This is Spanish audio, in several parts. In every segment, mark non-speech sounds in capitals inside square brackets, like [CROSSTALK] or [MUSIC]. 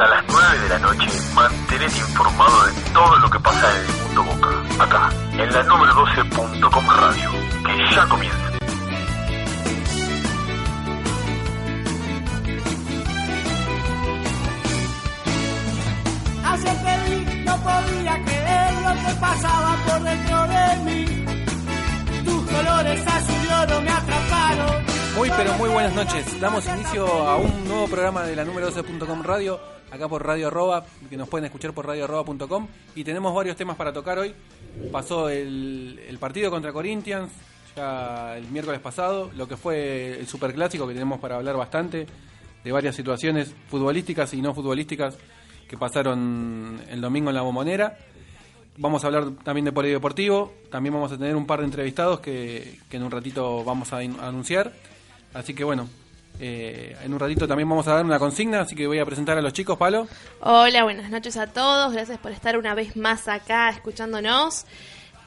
Hasta las 9 de la noche, mantenete informado de todo lo que pasa en el mundo Boca. Acá, en la número 12.com Radio, que ya comienza. Ayer te vi, no podía creer lo que pasaba por dentro de mí. Tus colores azul y oro me atraparon. Muy pero muy buenas noches. Damos inicio a un nuevo programa de la número 12.com Radio, acá por Radio Arroba, que nos pueden escuchar por radioarroba.com y tenemos varios temas para tocar hoy. Pasó el, el partido contra Corinthians ya el miércoles pasado, lo que fue el superclásico que tenemos para hablar bastante de varias situaciones futbolísticas y no futbolísticas que pasaron el domingo en la bombonera. Vamos a hablar también de polideportivo, también vamos a tener un par de entrevistados que, que en un ratito vamos a, anunciar. Así que bueno, eh, en un ratito también vamos a dar una consigna, así que voy a presentar a los chicos, Palo. Hola, buenas noches a todos. Gracias por estar una vez más acá escuchándonos.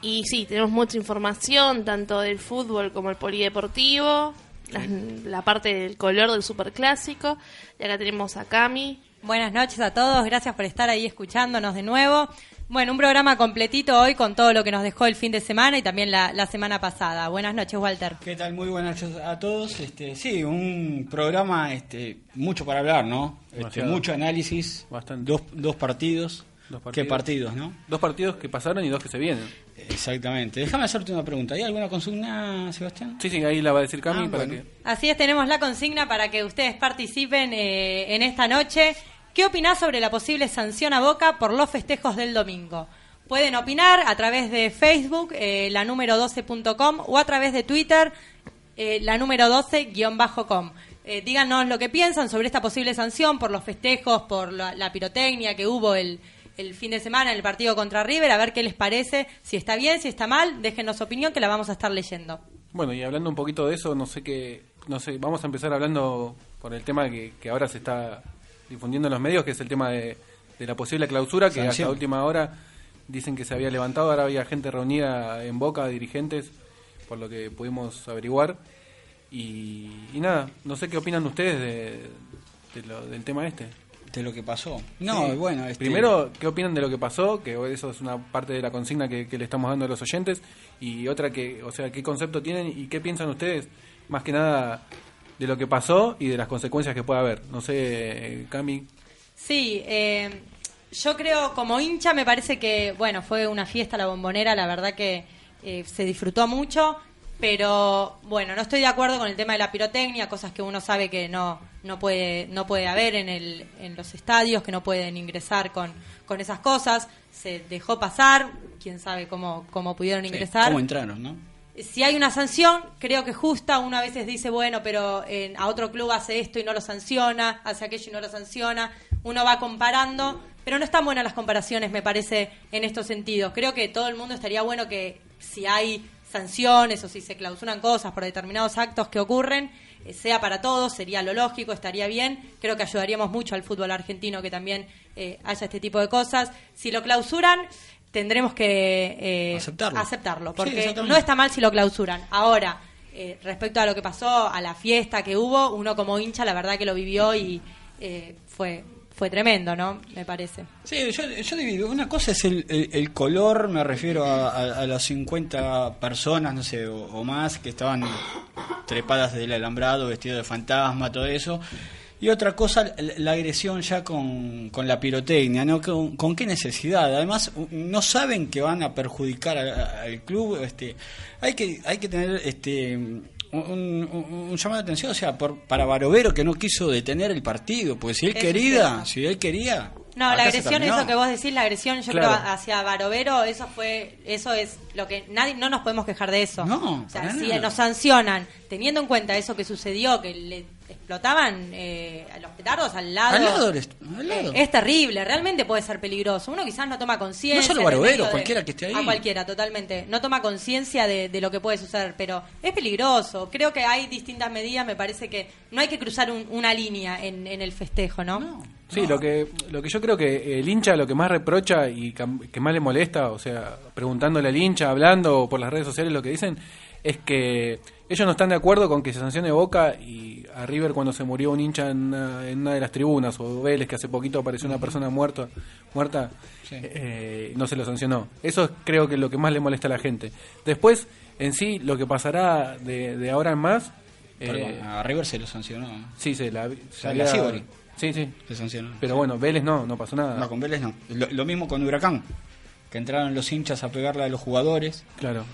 Y sí, tenemos mucha información, tanto del fútbol como el polideportivo, la, la parte del color del superclásico. Y acá tenemos a Cami. Buenas noches a todos, gracias por estar ahí escuchándonos de nuevo. Bueno, un programa completito hoy con todo lo que nos dejó el fin de semana y también la, la semana pasada. Buenas noches, Walter. ¿Qué tal? Muy buenas noches a todos. Este, sí, un programa este, mucho para hablar, ¿no? Este, mucho análisis, Bastante. Dos, dos partidos. Dos ¿Qué partidos, no? Dos partidos que pasaron y dos que se vienen. Exactamente. Déjame hacerte una pregunta. ¿Hay alguna consigna, Sebastián? Sí, sí, ahí la va a decir Cami Ah, para bueno. que... Así es, tenemos la consigna para que ustedes participen eh, en esta noche. ¿Qué opinás sobre la posible sanción a Boca por los festejos del domingo? Pueden opinar a través de Facebook, eh, la número 12.com, o a través de Twitter, eh, la número 12-com. Eh, díganos lo que piensan sobre esta posible sanción por los festejos, por la, pirotecnia que hubo el, el fin de semana en el partido contra River, a ver qué les parece, si está bien, si está mal, déjenos opinión que la vamos a estar leyendo. Bueno, y hablando un poquito de eso, no sé qué, no sé, vamos a empezar hablando por el tema que ahora se está difundiendo en los medios, que es el tema de, de la posible clausura, que Sanción. hasta última hora dicen que se había levantado, ahora había gente reunida en Boca, dirigentes, por lo que pudimos averiguar. Y, y nada, no sé qué opinan ustedes de, de lo- del tema este. De lo que pasó. No, Sí. bueno. Este, Primero, ¿qué opinan de lo que pasó? Que eso es una parte de la consigna que, que le estamos dando a los oyentes. Y otra que, o sea, ¿qué concepto tienen y qué piensan ustedes? Más que nada de lo que pasó y de las consecuencias que puede haber. No sé, eh, Cami. Sí, eh, yo creo como hincha me parece que, bueno, fue una fiesta la bombonera, la verdad que eh, se disfrutó mucho, pero bueno, no estoy de acuerdo con el tema de la pirotecnia, cosas que uno sabe que no no puede no puede haber en el en los estadios, que no pueden ingresar con con esas cosas, se dejó pasar, quién sabe cómo cómo pudieron sí, ingresar ¿Cómo entraron, no? Si hay una sanción, creo que justa, uno a veces dice, bueno, pero en- a otro club hace esto y no lo sanciona, hace aquello y no lo sanciona, uno va comparando, pero no están buenas las comparaciones, me parece, en estos sentidos. Creo que todo el mundo estaría bueno que si hay sanciones o si se clausuran cosas por determinados actos que ocurren, eh, sea para todos, sería lo lógico, estaría bien. Creo que ayudaríamos mucho al fútbol argentino que también eh, haya este tipo de cosas. Si lo clausuran, tendremos que eh, Aceptarlo. aceptarlo, porque no está mal si lo clausuran. Ahora, eh, respecto a lo que pasó, a la fiesta que hubo, uno como hincha, la verdad que lo vivió y eh, fue fue tremendo, ¿no? Me parece. Sí, yo, yo divido. Una cosa es el, el- el color, me refiero a, a- a las 50 personas, no sé, o, o más, que estaban trepadas del alambrado, vestido de fantasma, todo eso. Y otra cosa, la, agresión ya con, con la pirotecnia, ¿no? ¿Con, con qué necesidad? Además, no saben que van a perjudicar al club. Este, hay que hay que tener este un, un- un llamado de atención, o sea, por, para Barovero que no quiso detener el partido, porque si él quería, si él quería, No, la agresión, eso que vos decís, la agresión, yo Claro. creo hacia Barovero, eso fue, eso es lo que nadie, no nos podemos quejar de eso. No, o sea, si nada. nos sancionan, teniendo en cuenta eso que sucedió, que le explotaban eh, a los petardos al lado. Al lado, al lado. Eh, es terrible, realmente puede ser peligroso. Uno quizás no toma conciencia. No solo de- cualquiera que esté ahí. A cualquiera, totalmente. No toma conciencia de, de lo que puede suceder, pero es peligroso. Creo que hay distintas medidas, me parece que no hay que cruzar un- una línea en, en el festejo, ¿no? Sí, lo que lo que yo creo que el hincha lo que más reprocha y que más le molesta, o sea, preguntándole al hincha, hablando o por las redes sociales lo que dicen es que ellos no están de acuerdo con que se sancione Boca y a River cuando se murió un hincha en una, en una de las tribunas o Vélez que hace poquito apareció una persona muerta muerta Sí. eh, no se lo sancionó. Eso es, creo que es lo que más le molesta a la gente. Después, en sí, lo que pasará de, de ahora en más, eh, a River se lo sancionó. sí, se la, se había-. Sí, sí. Se sancionó. Pero bueno, Vélez no, no pasó nada. No, con Vélez no. Lo, lo mismo con Huracán, que entraron los hinchas a pegarle a los jugadores Claro,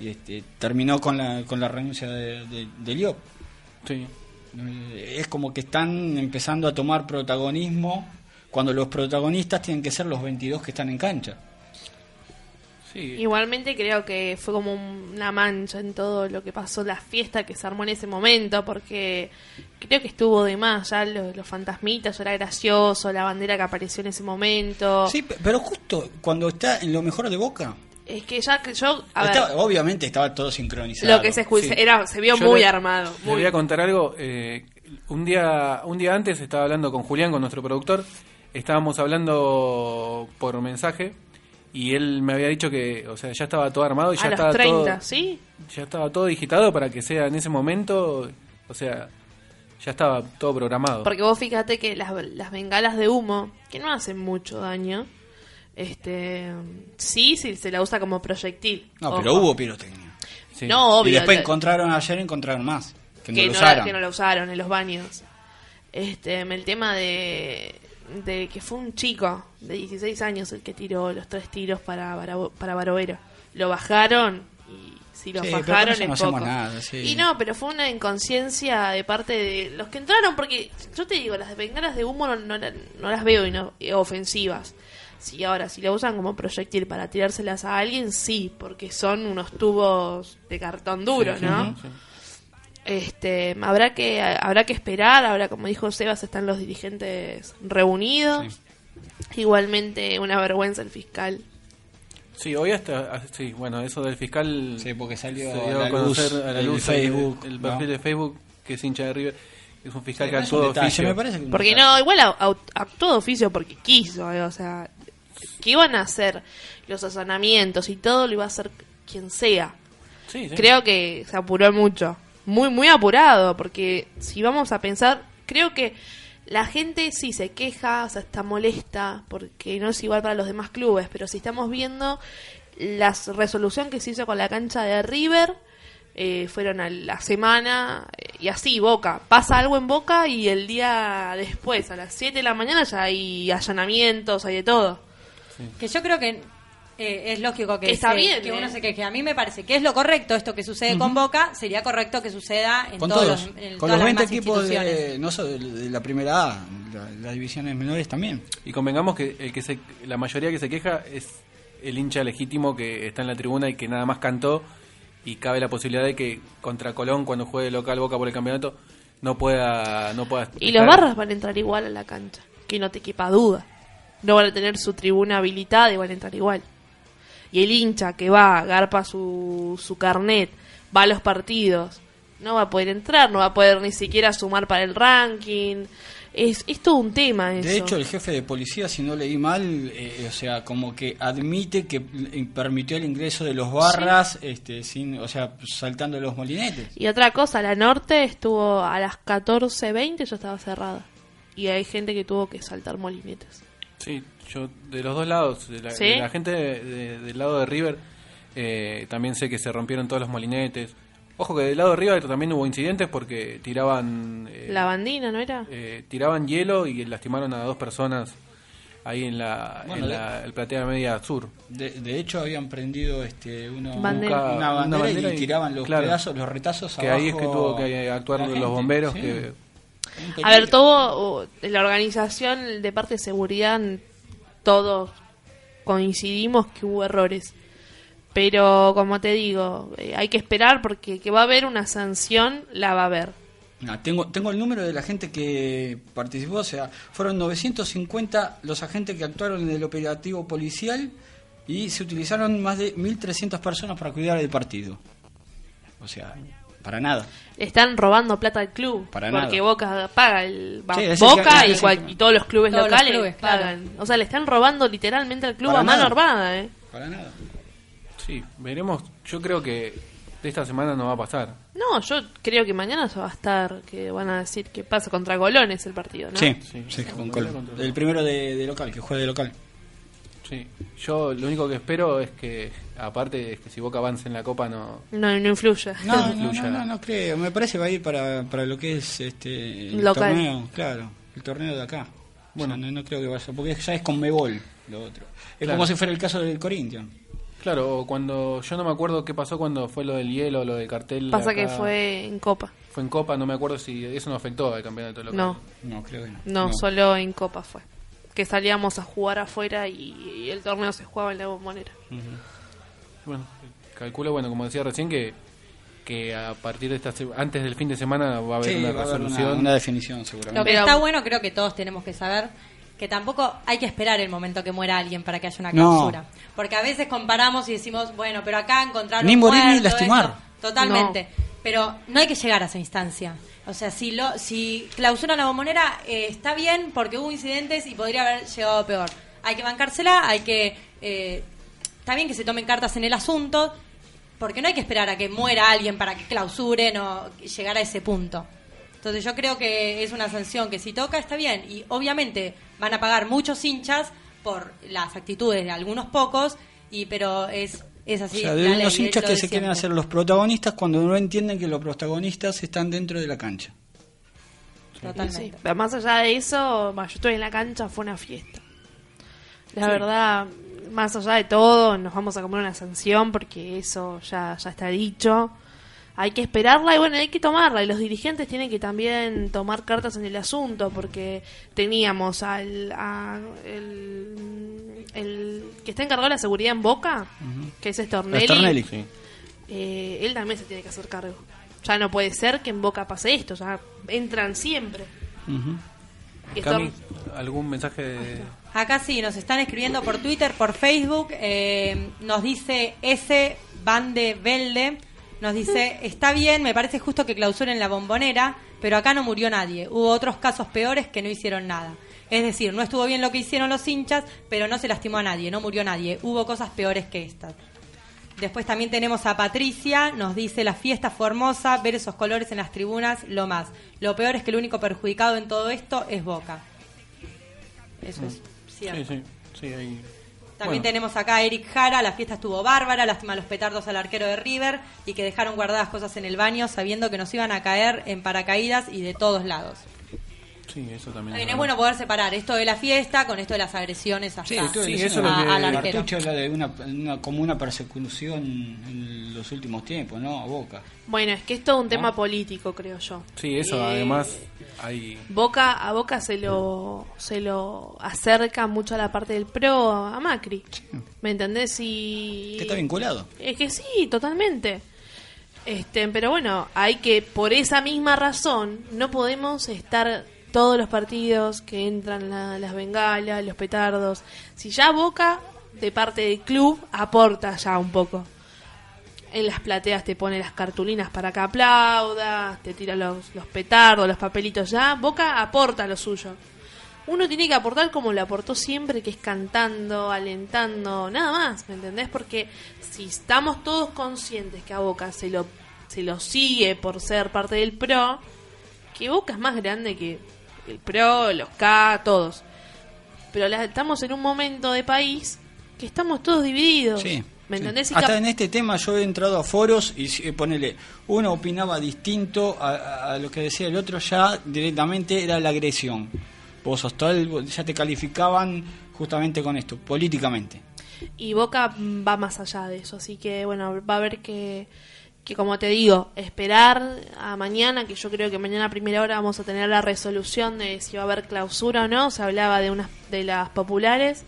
y este, terminó con la, con la renuncia de, de, de Liop. sí. Es como que están empezando a tomar protagonismo cuando los protagonistas tienen que ser los 22 que están en cancha. Sí, Igualmente creo que fue como un- una mancha en todo lo que pasó, la fiesta que se armó en ese momento, porque creo que estuvo de más, ya los, los fantasmitas, ya era gracioso, la bandera que apareció en ese momento. Sí, pe- pero justo cuando está en lo mejor de Boca, Es que ya que yo, a ver, estaba- obviamente estaba todo sincronizado. lo que se escucha Sí. era, se vio Yo muy le- armado. Muy, voy a contar algo. eh, un día un día antes estaba hablando con Julián, con nuestro productor. Estábamos hablando por mensaje y él me había dicho que, o sea, ya estaba todo armado y ya a los estaba 30, todo, ¿sí? ya estaba todo digitado para que sea en ese momento, o sea, ya estaba todo programado. Porque vos fíjate que las, las bengalas de humo, que no hacen mucho daño, este sí, sí se la usa como proyectil. No, Ojo. pero hubo pirotecnia. Sí. No, obvio. y después la- encontraron ayer, encontraron más. Que, que no lo no, la, usaron. que no la usaron en los baños. Este, el tema de, de que fue un chico de 16 años el que tiró los tres tiros para, para, para Barovero. Lo bajaron y si lo Sí, pero bajaron con eso no es hacemos poco. nada, sí. Y no, pero fue una inconsciencia de parte de los que entraron, porque yo te digo, las bengalas de humo no, no, no las veo ino- eh, ofensivas. Sí, ahora, si la usan como proyectil para tirárselas a alguien, sí, porque son unos tubos de cartón duro, ¿no? Sí. Este, habrá que habrá que esperar, ahora como dijo Sebas están los dirigentes reunidos. Igualmente una vergüenza el fiscal. Sí, hoy hasta, ah, sí, bueno, eso del fiscal Sí, porque salió se a la a conocer luz a la el luz Facebook, el, el ¿no? perfil de Facebook que es hincha de River, es un fiscal Sí, que actuó de oficio. me parece que Porque no, igual actuó de oficio porque quiso, eh, o sea, que iban a hacer los allanamientos y todo lo iba a hacer quien sea. Sí, sí. Creo que se apuró mucho, muy muy apurado, porque si vamos a pensar, creo que la gente sí se queja, o sea, está molesta, porque no es igual para los demás clubes, pero si estamos viendo la resolución que se hizo con la cancha de River, eh, fueron a la semana eh, y así, Boca. Pasa algo en Boca y el día después, a las 7 de la mañana, ya hay allanamientos, hay de todo. Que yo creo que eh, es lógico que, está se- bien, que ¿eh? uno se queje. A mí me parece que es lo correcto esto que sucede con Boca, sería correcto que suceda en Con todos todos, los, en con todas los las 20 demás equipos de, no solo de, la primera A, la- las divisiones menores también. Y convengamos que el que se, la mayoría que se queja es el hincha legítimo que está en la tribuna y que nada más cantó y cabe la posibilidad de que contra Colón cuando juegue local Boca por el campeonato no pueda no pueda Y los barras van a entrar igual a la cancha, que no te quepa duda. No van a tener su tribuna habilitada y van a entrar igual. Y el hincha que va, garpa su, su carnet, va a los partidos, no va a poder entrar, no va a poder ni siquiera sumar para el ranking. Es, es todo un tema eso. De hecho, el jefe de policía, si no leí mal, eh, o sea, como que admite que permitió el ingreso de los barras, este, sin, o sea, saltando los molinetes. Y otra cosa, la norte estuvo a las 14.20, ya estaba cerrada. Y hay gente que tuvo que saltar molinetes. Sí, yo de los dos lados, de la, ¿Sí? de la gente de- de- del lado de River, eh, también sé que se rompieron todos los molinetes. Ojo que del lado de River también hubo incidentes porque tiraban eh, La bandina, ¿no era? eh, tiraban hielo y lastimaron a dos personas ahí en la, Bueno, en de- la el platea media sur. De, de hecho, habían prendido este, uno, Bandera. una, Una bandera y y- tiraban los claro. pedazos, los retazos Que ahí es que tuvo que actuar los gente, bomberos sí. que A ver, todo uh, la organización de parte de seguridad todos coincidimos que hubo errores. Pero como te digo, eh, hay que esperar porque que va a haber una sanción, la va a haber. Ah, tengo, tengo el número de la gente que participó, o sea, fueron 950 los agentes que actuaron en el operativo policial y se utilizaron más de 1.300 personas para cuidar el partido. O sea, para nada. Le están robando plata al club. Para porque nada. Boca paga el Sí, Boca y, cual- y todos los clubes Todos los locales claro. pagan. O sea, le están robando literalmente al club Para a mano nada. armada, ¿eh? Para nada. Sí, veremos. Yo creo que de esta semana no va a pasar. No, yo creo que mañana se va a estar, que van a decir que pasa contra Golones el partido, ¿no? Sí, Sí. sí, con Col- contra- el primero de, de local, que juega de local. Sí. Yo lo único que espero es que, aparte, es que si Boca avanza en la Copa, no. No, no influye. No, no, [LAUGHS] Influya. no, no, no creo. Me parece que va a ir para, para lo que es este el Local. torneo, claro, el torneo de acá. Bueno, no, no creo que vaya, porque ya es con Mebol lo otro. Es Claro. como si fuera el caso del Corinthians. Claro, o cuando. Yo no me acuerdo qué pasó cuando fue lo del hielo, lo del cartel. Pasa acá. que fue en Copa. Fue en Copa, no me acuerdo si eso no afectó al campeonato local. No, No, creo que no. no, solo en Copa fue. Que salíamos a jugar afuera y, y el torneo se jugaba en la bombonera. Bueno, calculo, bueno, como decía recién, que, que a partir de esta se- antes del fin de semana va a haber Sí, una haber resolución. una, una definición Lo seguramente. que Pero- está bueno, creo que todos tenemos que saber que tampoco hay que esperar el momento que muera alguien para que haya una No. clausura. Porque a veces comparamos y decimos, bueno, pero acá encontraron Ni morir ni lastimar. esto. Totalmente. Pero no hay que llegar a esa instancia. O sea, si lo si clausuran la bombonera, eh, está bien porque hubo incidentes y podría haber llegado peor. Hay que bancársela, hay que... eh, está bien que se tomen cartas en el asunto, porque no hay que esperar a que muera alguien para que clausuren o llegar a ese punto. Entonces yo creo que es una sanción que si toca está bien y obviamente van a pagar muchos hinchas por las actitudes de algunos pocos y pero es es así o sea, de unos hinchas que se quieren hacer los protagonistas cuando no entienden que los protagonistas están dentro de la cancha. Totalmente. Sí, pero más allá de eso, yo estoy en la cancha, fue una fiesta. La verdad, más allá de todo, nos vamos a comer una sanción porque eso ya, ya está dicho. Hay que esperarla y bueno, hay que tomarla. Y los dirigentes tienen que también tomar cartas en el asunto porque teníamos al a- el, el que está encargado de la seguridad en Boca, que es Stornelli. Stornelli. Sí. Eh, él también se tiene que hacer cargo. Ya no puede ser que en Boca pase esto, ya entran siempre. Cami, Storn- ¿algún mensaje de.? Acá sí, nos están escribiendo por Twitter, por Facebook. eh, nos dice S. Bande Velde. Nos dice, está bien, me parece justo que clausuren la bombonera, pero acá no murió nadie. Hubo otros casos peores que no hicieron nada. Es decir, no estuvo bien lo que hicieron los hinchas, pero no se lastimó a nadie, no murió nadie. Hubo cosas peores que estas. Después también tenemos a Patricia, nos dice la fiesta fue hermosa, ver esos colores en las tribunas, lo más. Lo peor es que el único perjudicado en todo esto es Boca. Eso es cierto. Sí, sí, sí, ahí. También Bueno, tenemos acá a Eric Jara, la fiesta estuvo bárbara, lástima los petardos al arquero de River y que dejaron guardadas cosas en el baño sabiendo que nos iban a caer en paracaídas y de todos lados. Sí, eso también. También es es bueno poder separar esto de la fiesta con esto de las agresiones Sí, hasta Sí, leyendo eso es lo a- que- al. Cartucho habla de una, una- como una persecución en los últimos tiempos, ¿no? A Boca. Bueno, es que es todo un tema ¿No? político, creo yo. Sí, eso Eh, además. Hay. Boca a Boca se lo se lo acerca mucho a la parte del pro a Macri. ¿Me entendés? Y Que está vinculado. Es que sí, totalmente. Este, pero bueno, hay que por esa misma razón no podemos estar todos los partidos que entran la- las bengalas, los petardos. Si ya Boca de parte del club aporta ya un poco. En las plateas te pone las cartulinas para que aplaudas, te tira los, los petardos, los papelitos ya. Boca aporta lo suyo. Uno tiene que aportar como lo aportó siempre, que es cantando, alentando, nada más, ¿me entendés? Porque si estamos todos conscientes que a Boca se lo, se lo sigue por ser parte del PRO, que Boca es más grande que el PRO, los K, todos. Pero la- estamos en un momento de país que estamos todos divididos. Sí. ¿Me sí. entendés? Y Hasta en este tema yo he entrado a foros y si- ponele, uno opinaba distinto a, lo que decía el otro, ya directamente era la agresión. Vos sos tal, ya te calificaban justamente con esto, políticamente. y Boca va más allá de eso, así que bueno, va a haber que, que como te digo, esperar a mañana, que yo creo que mañana a primera hora vamos a tener la resolución de si va a haber clausura o no, se hablaba de unas de las populares,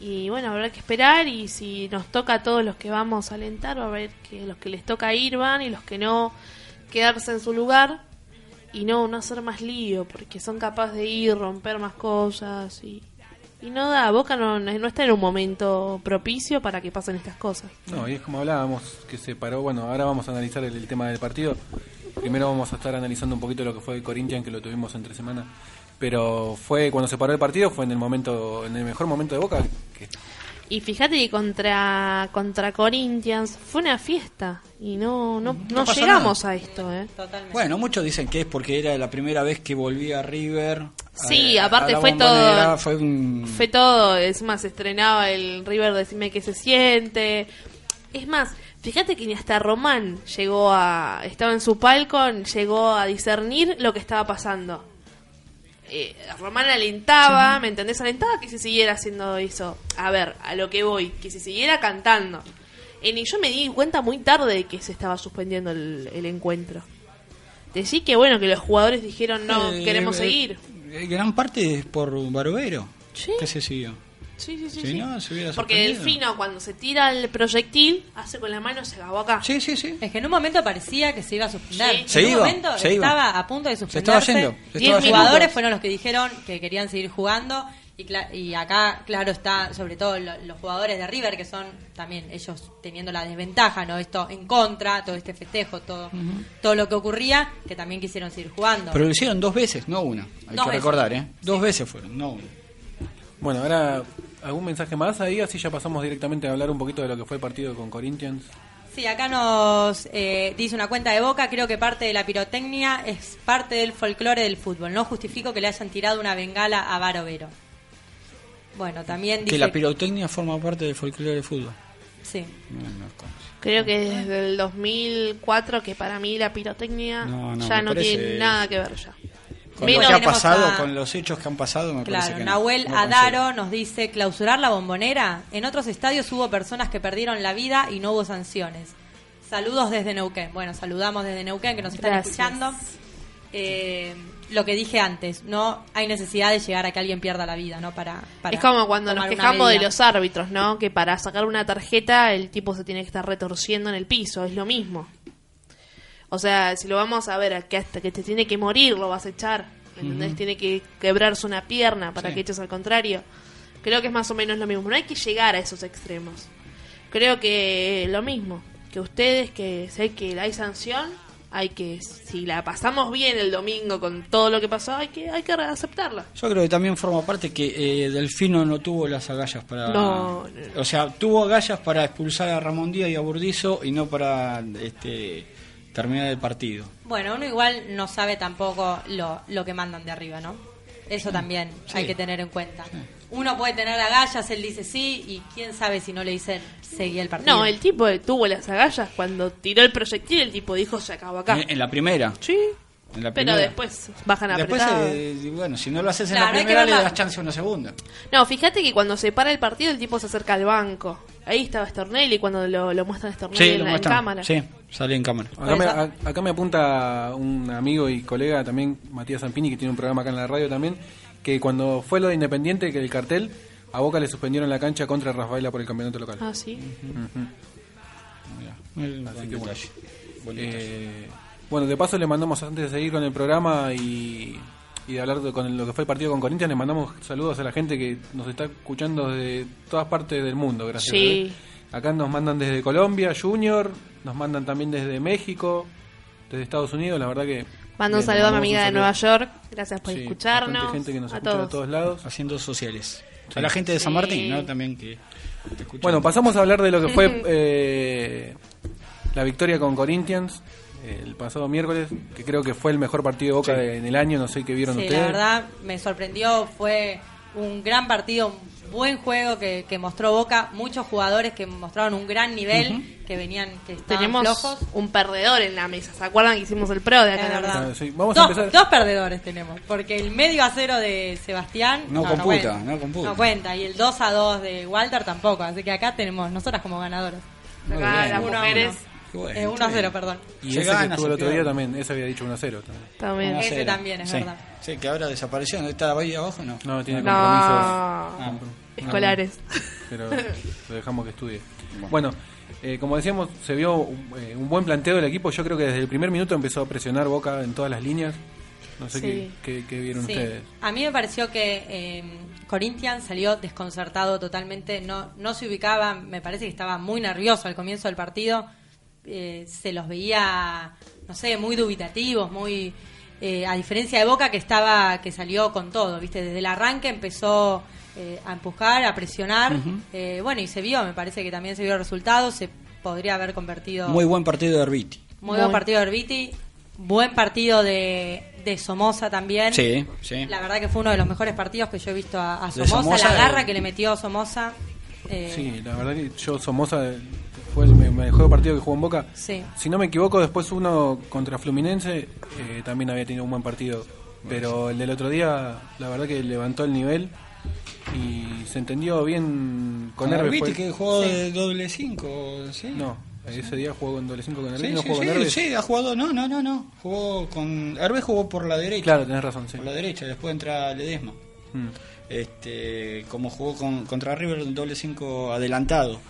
Y bueno, habrá que esperar y si nos toca a todos los que vamos a alentar, va a ver que los que les toca ir van y los que no, quedarse en su lugar y no, no hacer más lío, porque son capaces de ir, romper más cosas y, y no da, Boca no, no está en un momento propicio para que pasen estas cosas. No, y es como hablábamos, que se paró. Bueno, ahora vamos a analizar el, tema del partido. Primero vamos a estar analizando un poquito lo que fue el Corinthians, que lo tuvimos entre semana. Pero fue cuando se paró el partido, fue en el momento, en el mejor momento de Boca. Que, Y fíjate que contra contra Corinthians fue una fiesta y no no, no, llegamos a esto, ¿eh? Totalmente. Bueno, muchos dicen que es porque era la primera vez que volvía River. Sí, a- aparte a fue todo- Fue un... Fue todo, es más, se estrenaba el River Decime que se siente. Es más, fíjate que ni hasta Román llegó a. Estaba en su palco, llegó a discernir lo que estaba pasando. Eh, Román alentaba, ¿me entendés? Alentaba que se siguiera haciendo eso. A ver, a lo que voy, que se siguiera cantando. Eh, y yo me di cuenta muy tarde de que se estaba suspendiendo el, el encuentro. Decí que bueno, que los jugadores dijeron no, Eh, queremos eh, seguir. eh, gran parte es por Barovero. Sí. Que se siguió. Sí, sí, sí. Si sí. no, se hubiera Porque. Delfino, cuando se tira el proyectil, hace con la mano, se acabó acá. Sí, sí, sí. Es que en un momento parecía que se iba a suspender. Sí. Se en un iba, momento se iba. estaba a punto de Se suspenderse. estaba yendo. Se y estaba los jugadores fueron los que dijeron que querían seguir jugando. Y, cla- y acá, claro, está sobre todo lo- los jugadores de River, que son también ellos teniendo la desventaja, ¿no? Esto en contra, todo este festejo, todo, todo lo que ocurría, que también quisieron seguir jugando. Pero lo hicieron dos veces, no una. Hay Dos que veces. recordar, ¿eh? Dos veces fueron, no una. bueno, ahora, ¿algún mensaje más ahí? Así ya pasamos directamente a hablar un poquito de lo que fue el partido con Corinthians. Sí, acá nos eh, dice una cuenta de boca, creo que parte de la pirotecnia es parte del folclore del fútbol. No justifico que le hayan tirado una bengala a Barovero. Bueno, también dice... Que la pirotecnia forma parte del folclore del fútbol. Sí. No, no conozco. Creo que desde el 2004, que para mí la pirotecnia No, no, ya no parece- tiene nada que ver ya. Con Menos- lo que ha pasado, a- con los hechos que han pasado, me parece Claro, que no. Nahuel No Adaro nos dice clausurar la bombonera. En otros estadios hubo personas que perdieron la vida y no hubo sanciones. Saludos desde Neuquén. Bueno, saludamos desde Neuquén que nos están Gracias. escuchando. Eh, lo que dije antes, no hay necesidad de llegar a que alguien pierda la vida, ¿no? Para, para es como cuando nos quejamos de los árbitros, ¿no? Que para sacar una tarjeta el tipo se tiene que estar retorciendo en el piso, es lo mismo. O sea, si lo vamos a ver, a que hasta que te tiene que morir lo vas a echar, ¿me ¿entendés? Tiene que quebrarse una pierna para Sí. que eches al contrario. Creo que es más o menos lo mismo, no hay que llegar a esos extremos. Creo que lo mismo, que ustedes que sé que hay sanción, hay que si la pasamos bien el domingo con todo lo que pasó, hay que hay que aceptarla. Yo creo que también forma parte que eh, Delfino no tuvo las agallas para... No, no, no. O sea, tuvo agallas para expulsar a Ramón Díaz y a Burdizo y no para este terminar el partido. Bueno, uno igual no sabe tampoco lo, lo que mandan de arriba, ¿no? Eso también Sí. hay que tener en cuenta. Uno puede tener agallas, él dice sí, y quién sabe si no le dicen seguí el partido. No, el tipo tuvo las agallas cuando tiró el proyectil, el tipo dijo se acabó acá. En, la primera. Sí, En la pero primera. después bajan Después, apretados. eh, bueno, si no lo haces en Claro, la primera, le das chance a una segunda. No, fíjate que cuando se para el partido el tipo se acerca al banco. Ahí estaba Stornelli cuando lo, lo muestran a Stornelli en, lo la- en muestran. cámara. Sí, sale en cámara. Acá me, a- acá me apunta un amigo y colega también, Matías Zampini, que tiene un programa acá en la radio también, que cuando fue lo de Independiente, que el cartel, a Boca le suspendieron la cancha contra Rafaela por el campeonato local. Ah, sí. Ujú. El- Así buen que bueno. Eh, bueno, de paso le mandamos, antes de seguir con el programa y, y de hablar de- con lo que fue el partido con Corinthians, le mandamos saludos a la gente que nos está escuchando desde todas partes del mundo, gracias. Sí. ¿eh? Acá nos mandan desde Colombia, Junior, nos mandan también desde México, desde Estados Unidos, la verdad que... Mando un saludo a mi amiga de. Nueva York. Gracias por Sí, escucharnos. gente que nos a escucha todos. de todos lados. Haciendo sociales. A la gente de San Sí. Martín, ¿no? También que te. Bueno, pasamos a hablar de lo que fue [LAUGHS] eh, la victoria con Corinthians eh, el pasado miércoles, que creo que fue el mejor partido de Boca de- en el año, no sé qué vieron Sí, ustedes. la verdad me sorprendió, fue un gran partido, buen juego que, que mostró Boca, muchos jugadores que mostraron un gran nivel, que venían, que estaban Tenemos flojos. un perdedor en la mesa. ¿Se acuerdan que hicimos el pro de acá? Es en verdad. mesa? Sí, vamos a dos, empezar. dos perdedores tenemos, porque el medio a cero de Sebastián No computa, cuenta, no computa. No cuenta, y el 2 a 2 de Walter tampoco, así que acá tenemos nosotras como ganadoras. Acá bien. las Uno a mujeres bueno, Eh, 1 a 0, perdón. Y Se ese que estuvo el otro día también, ese había dicho 1 a 0 también. Ese también es Sí. verdad. Sí, que ahora desapareció. ¿No está ahí abajo? No. No, tiene No. Escolares. pero [LAUGHS] lo dejamos que estudie. Bueno, eh, como decíamos, se vio un, eh, un buen planteo del equipo. Yo creo que desde el primer minuto empezó a presionar Boca en todas las líneas. No sé Sí. qué, qué- qué vieron Sí. ustedes. A mí me pareció que eh, Corinthians salió desconcertado totalmente, no, no se ubicaba, me parece que estaba muy nervioso al comienzo del partido, eh, se los veía, no sé, muy dubitativos, muy... eh, a diferencia de Boca que estaba que salió con todo, viste desde el arranque empezó eh, a empujar, a presionar, eh, bueno y se vio, me parece que también se vio el resultado, se podría haber convertido Muy buen partido de Arbiti. muy buen partido de Herbiti, buen partido de, de Somoza también. Sí, sí. La verdad que fue uno de los mejores partidos que yo he visto a, a Somoza, Somoza, la garra eh. que le metió Somoza. eh, Sí, la verdad que yo, Somoza, eh, fue el me- mejor partido que jugó en Boca. Sí. Si no me equivoco, después uno contra Fluminense eh, también había tenido un buen partido. Pero el del otro día, la verdad que levantó el nivel y se entendió bien con Con Herbe. Arbiti fue- que jugó de doble 5, ¿sí? No, ese día jugó con doble 5 con Herbe, Sí, no sí, jugó con sí, Herbe. sí, ha jugado, no, no, no, no, jugó con, Herbe jugó por la derecha, Claro, tenés razón, sí. por la derecha, después entra Ledesma, Mm. este, como jugó con, contra River el doble 5 adelantado,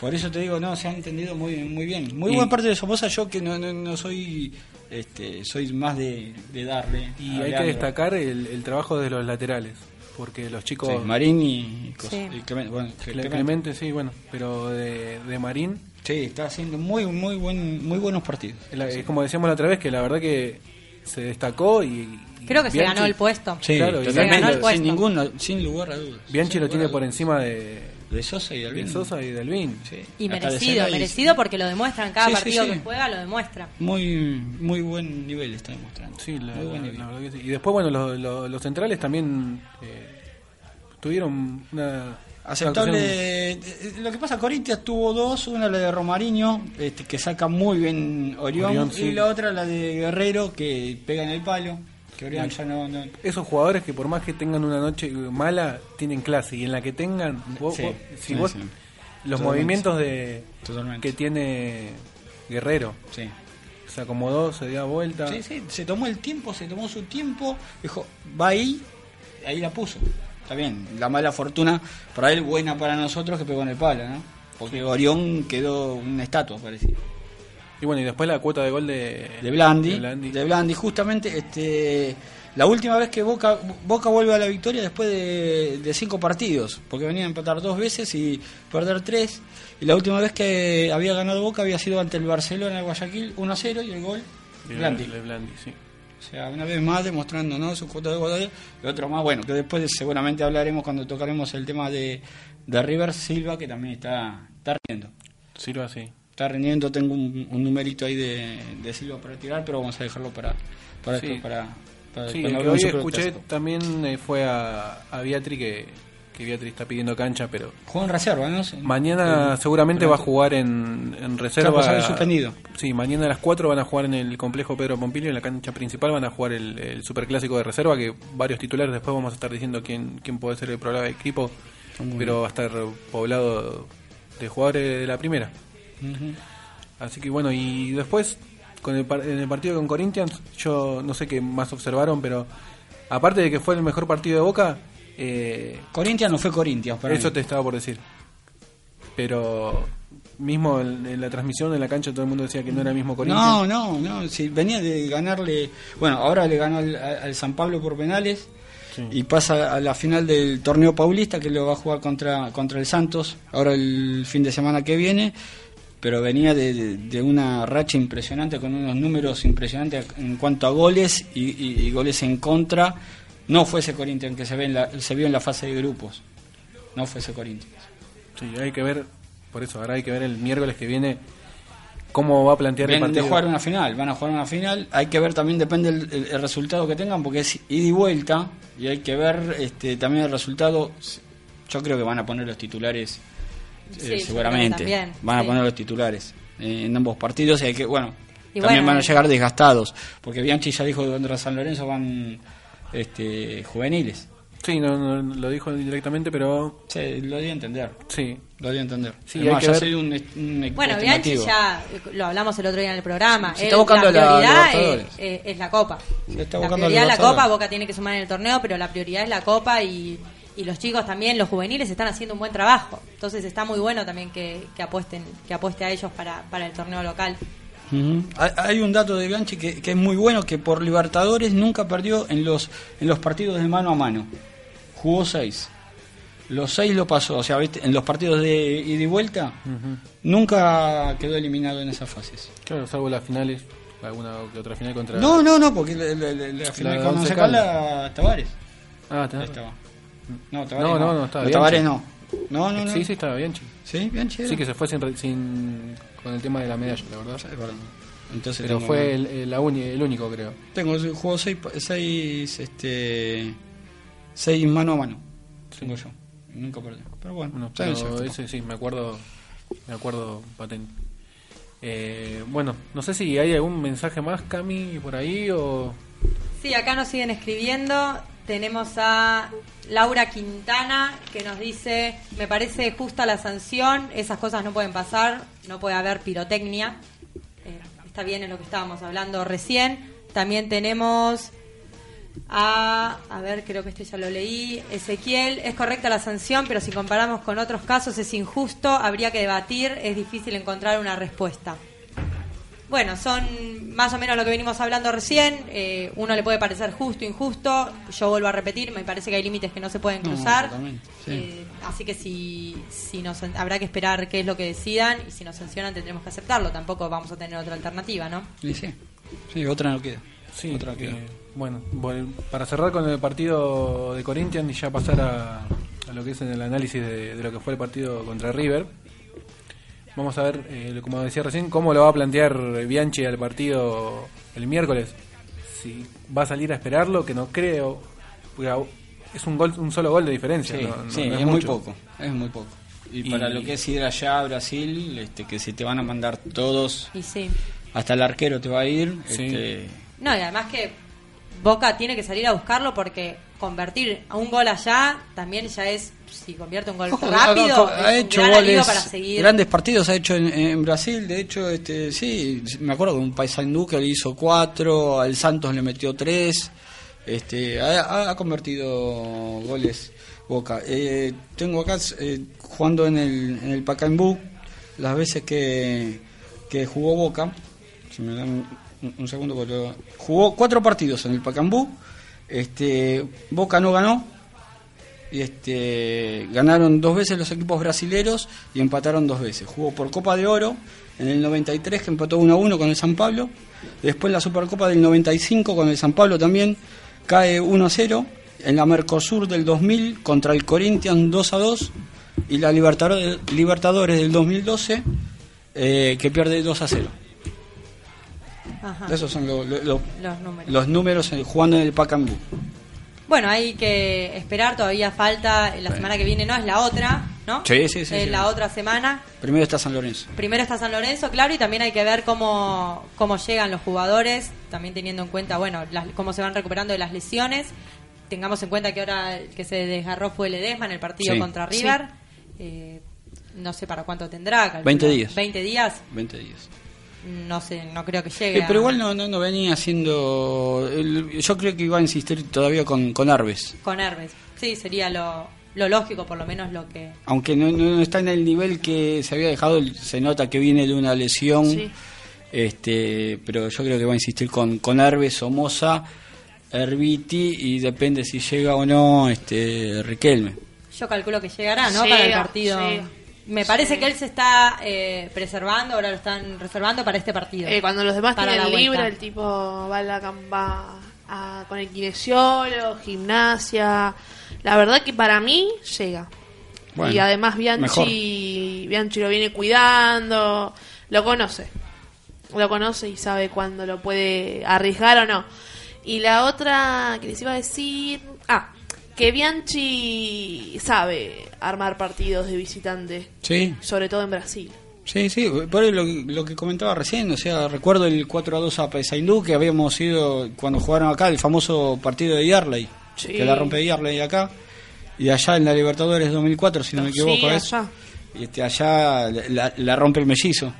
por eso te digo, no, se ha entendido muy, muy bien, muy Y- buen parte de Somoza, yo que no, no, no soy, este, soy más de, de darle, Y hay que destacar el, el trabajo de los laterales, porque los chicos... Sí, Marín y, Sí. y Clemente, bueno, Cle- Clemente. Clemente, sí, bueno, pero de, de Marín, Sí, está haciendo muy, muy, buen, muy buenos partidos. la- es como decíamos la otra vez, que la verdad que se destacó y... y Creo que se Bianchi- ganó el puesto. Sí, Claro, totalmente, ganó el puesto. sin, ningún, sin lugar a dudas. Bianchi lo tiene por encima de, de Sosa y de Alvin. Sosa y de Alvin. Sí. Y de merecido, merecido porque lo demuestran cada Sí, partido sí. que juega, lo demuestra. Muy, muy buen nivel está demostrando. Sí, la, muy buen la- nivel. la verdad que sí. Y después, bueno, los, los- los centrales también eh, tuvieron una... Aceptable. una Lo que pasa, Corintias tuvo dos, una la de Romariño, este, que saca muy bien Orión, Orión, y sí. la otra la de Guerrero, que pega en el palo, que Orión ya no... no- Esos jugadores que por más que tengan una noche mala, tienen clase. Y en la que tengan, vos- Sí, vos- si sí, vos, sí. los Totalmente. movimientos de Totalmente. que tiene Guerrero, se acomodó, se dio vuelta. Sí, sí, se tomó el tiempo, se tomó su tiempo, dijo, va ahí, ahí la puso. Está bien, la mala fortuna para él, buena para nosotros que pegó en el palo, ¿no? Porque Orión quedó una estatua, parecía. Y bueno, y después la cuota de gol de, De Blandi, de Blandi. de Blandi, justamente este la última vez que Boca Boca vuelve a la victoria después de, de cinco partidos, porque venía a empatar dos veces y perder tres. Y la última vez que había ganado Boca había sido ante el Barcelona de Guayaquil 1 a 0 y el gol de Blandi. de Blandi, sí. O sea, una vez más demostrando ¿no? su cuota de gol y otro más, bueno, que después seguramente hablaremos cuando tocaremos el tema de, de River Silva, que también está, está rindiendo. Silva, sí. Está rindiendo, tengo un, un numerito ahí de, de Silva para tirar, pero vamos a dejarlo para, para, Sí. esto, para, para Sí, cuando el que hoy escuché también eh, fue a, a Beatri, que, que Beatri está pidiendo cancha, pero Jugó en reserva, ¿no? Sí. mañana seguramente va a jugar en, en reserva. Claro, suspendido. Sí, mañana a las 4 van a jugar en el complejo Pedro Pompilio, en la cancha principal van a jugar el, el superclásico de reserva, que varios titulares, después vamos a estar diciendo quién, quién puede ser el programa de equipo, pero va a estar poblado de jugadores de la primera. Así que bueno, y después con el, par- en el partido con Corinthians, yo no sé qué más observaron, pero aparte de que fue el mejor partido de Boca, eh, Corinthians no fue Corinthians, para eso mí. te estaba por decir. Pero mismo en, en la transmisión en la cancha todo el mundo decía que no era el mismo Corinthians. No, no, no, si venía de ganarle, bueno, ahora le ganó al, al San Pablo por penales Sí. y pasa a la final del torneo paulista que lo va a jugar contra, contra el Santos, ahora el fin de semana que viene, pero venía de, de- una racha impresionante, con unos números impresionantes en cuanto a goles y, y- y goles en contra. No fue ese Corinthians que se, ve en la, se vio en la fase de grupos, no fue ese Corinthians. Sí, hay que ver, por eso, ahora hay que ver el miércoles que viene cómo va a plantear el Vienen de partido. jugar una final, van a jugar una final. Hay que ver también, depende el, el- el resultado que tengan, porque es ida y vuelta. Y hay que ver este, también el resultado. Yo creo que van a poner los titulares, Sí, que seguramente. van a sí. poner los titulares eh, en ambos partidos. Y hay que, bueno, Y también bueno, van a eh. llegar desgastados. Porque Bianchi ya dijo que contra San Lorenzo van este, juveniles. Sí, no, no, lo dijo directamente, pero Sí, lo di a entender. sí. Lo di a entender. Sí, Además, hay que ya ver- un, un Bueno, Bianchi ya eh, lo hablamos el otro día en el programa. Se está buscando la la prioridad es, Libertadores. es- es la Copa. Se está la prioridad es la. Copa, Boca tiene que sumar en el torneo, pero la prioridad es la Copa y, y los chicos también, los juveniles, están haciendo un buen trabajo. Entonces está muy bueno también que, que apuesten que apueste a ellos para, para el torneo local. Hay- Hay un dato de Bianchi que, que es muy bueno, que por Libertadores nunca perdió en los, en los partidos de mano a mano. Jugó seis. Los seis lo pasó, o sea, ¿viste? en los partidos de ida y vuelta nunca quedó eliminado en esas fases. Claro, salvo las finales, alguna que otra final contra. No, no, no, porque la, la- la- la final de con Once Once Caldas, Tavares. Ah, Estaba. No, Tavares No, no, no, no, estaba No, Tavares Bianchi. no. No, no, no. Sí, sí, estaba bien, chico. Sí, Bianchi era. Sí, que se fue sin, re- sin con el tema de la medalla, la verdad. Es verdad. Entonces Pero tengo- fue el, el, la uni- el único, creo. Tengo jugó seis, seis, este, seis mano a mano. Tengo yo. Nunca perdí. Pero bueno, bien, pero se ese sí, me acuerdo, me acuerdo patente. Eh, bueno, no sé si hay algún mensaje más, Cami, por ahí o... Sí, acá nos siguen escribiendo. Tenemos a Laura Quintana que nos dice, me parece justa la sanción, esas cosas no pueden pasar, no puede haber pirotecnia. Eh, está bien en lo que estábamos hablando recién. También tenemos a, a ver, creo que este ya lo leí, Ezequiel, es correcta la sanción, pero si comparamos con otros casos es injusto, habría que debatir, es difícil encontrar una respuesta. Bueno, son más o menos lo que venimos hablando recién. eh, uno le puede parecer justo, injusto. Yo vuelvo a repetir, me parece que hay límites que no se pueden cruzar. sí. Eh, así que si, si nos habrá que esperar qué es lo que decidan y si nos sancionan tendremos que aceptarlo. Tampoco vamos a tener otra alternativa, ¿no? Sí. Sí, otra no queda. Sí, otra no queda. eh, bueno, para cerrar con el partido de Corinthians y ya pasar a, a lo que es el análisis de, de lo que fue el partido contra River, vamos a ver, eh, como decía recién, cómo lo va a plantear Bianchi al partido el miércoles. Si va a salir a esperarlo, que no creo, porque es un gol, un solo gol de diferencia. Sí, no- no- sí, no es, muy poco. Es muy poco. Y, Y- para lo que es ir allá a Brasil, este, que se te van a mandar todos, Y sí. hasta el arquero te va a ir. Sí. Este, No, y además que Boca tiene que salir a buscarlo porque convertir a un gol allá también ya es, si convierte un gol Ojo, rápido, ha, hecho goles, para seguir. grandes partidos ha hecho en, en Brasil. De hecho, este, sí, me acuerdo de un Paysandú que le hizo cuatro, al Santos le metió tres. Este, ha convertido goles Boca. Eh, tengo acá eh, jugando en el, en el Pacaembu las veces que, que jugó Boca. Si me dan un, un segundo, porque jugó cuatro partidos en el Pacaembu. Este, Boca no ganó, y este ganaron dos veces los equipos brasileros y empataron dos veces. Jugó por Copa de Oro en el 93 que empató 1 a 1 con el San Pablo. Después la Supercopa del 95 con el San Pablo también cae 1 a 0. En la Mercosur del 2000 contra el Corinthians 2 a 2 y la Libertadores del 2012 eh, que pierde 2 a 0. Ajá, Esos son lo- lo- lo- los números. los números jugando en el Pacaembu. Bueno, hay que esperar, todavía falta, la semana que viene no es la otra, ¿no? Sí, sí, sí, Es sí. la otra semana. Primero está San Lorenzo. Primero está San Lorenzo, claro, y también hay que ver cómo, cómo llegan los jugadores, también teniendo en cuenta, bueno, las- cómo se van recuperando de las lesiones. Tengamos en cuenta que ahora el que se desgarró fue Ledesma en el partido Sí. contra River. Eh, no sé para cuánto tendrá. calculo. 20 días. 20 días, 20 días. No sé, no creo que llegue. Eh, pero a- igual no, no, no venía haciendo. el- yo creo que iba a insistir todavía con, con Arves. Con Hermes. Sí, sería lo, lo lógico, por lo menos lo que... Aunque no, no- no está en el nivel que se había dejado, se nota que viene de una lesión. Sí. este Pero yo creo que va a insistir con, con Arves, Somoza, Herbiti y depende si llega o no este Riquelme. Yo calculo que llegará, ¿no? Llega, para el partido. llega. Me parece Sí. que él se está eh, preservando, ahora lo están reservando para este partido. Eh, cuando los demás Para tienen libre, vuelta. el tipo va, a la, va a- con el kinesiólogo, gimnasia. La verdad que para mí llega. Bueno, y además Bianchi, Bianchi lo viene cuidando, lo conoce. Lo conoce y sabe cuándo lo puede arriesgar o no. Y la otra que les iba a decir... Ah, que Bianchi sabe armar partidos de visitante, Sí, sobre todo en Brasil. Sí, sí, por lo, lo que comentaba recién, o sea, recuerdo el 4 a 2 a Paysandú que habíamos ido cuando jugaron acá el famoso partido de Yarley, Sí. que la rompe Yarley acá, y allá en la Libertadores 2004, si no me Sí, equivoco, es. allá. Y este, allá la, la rompe el mellizo.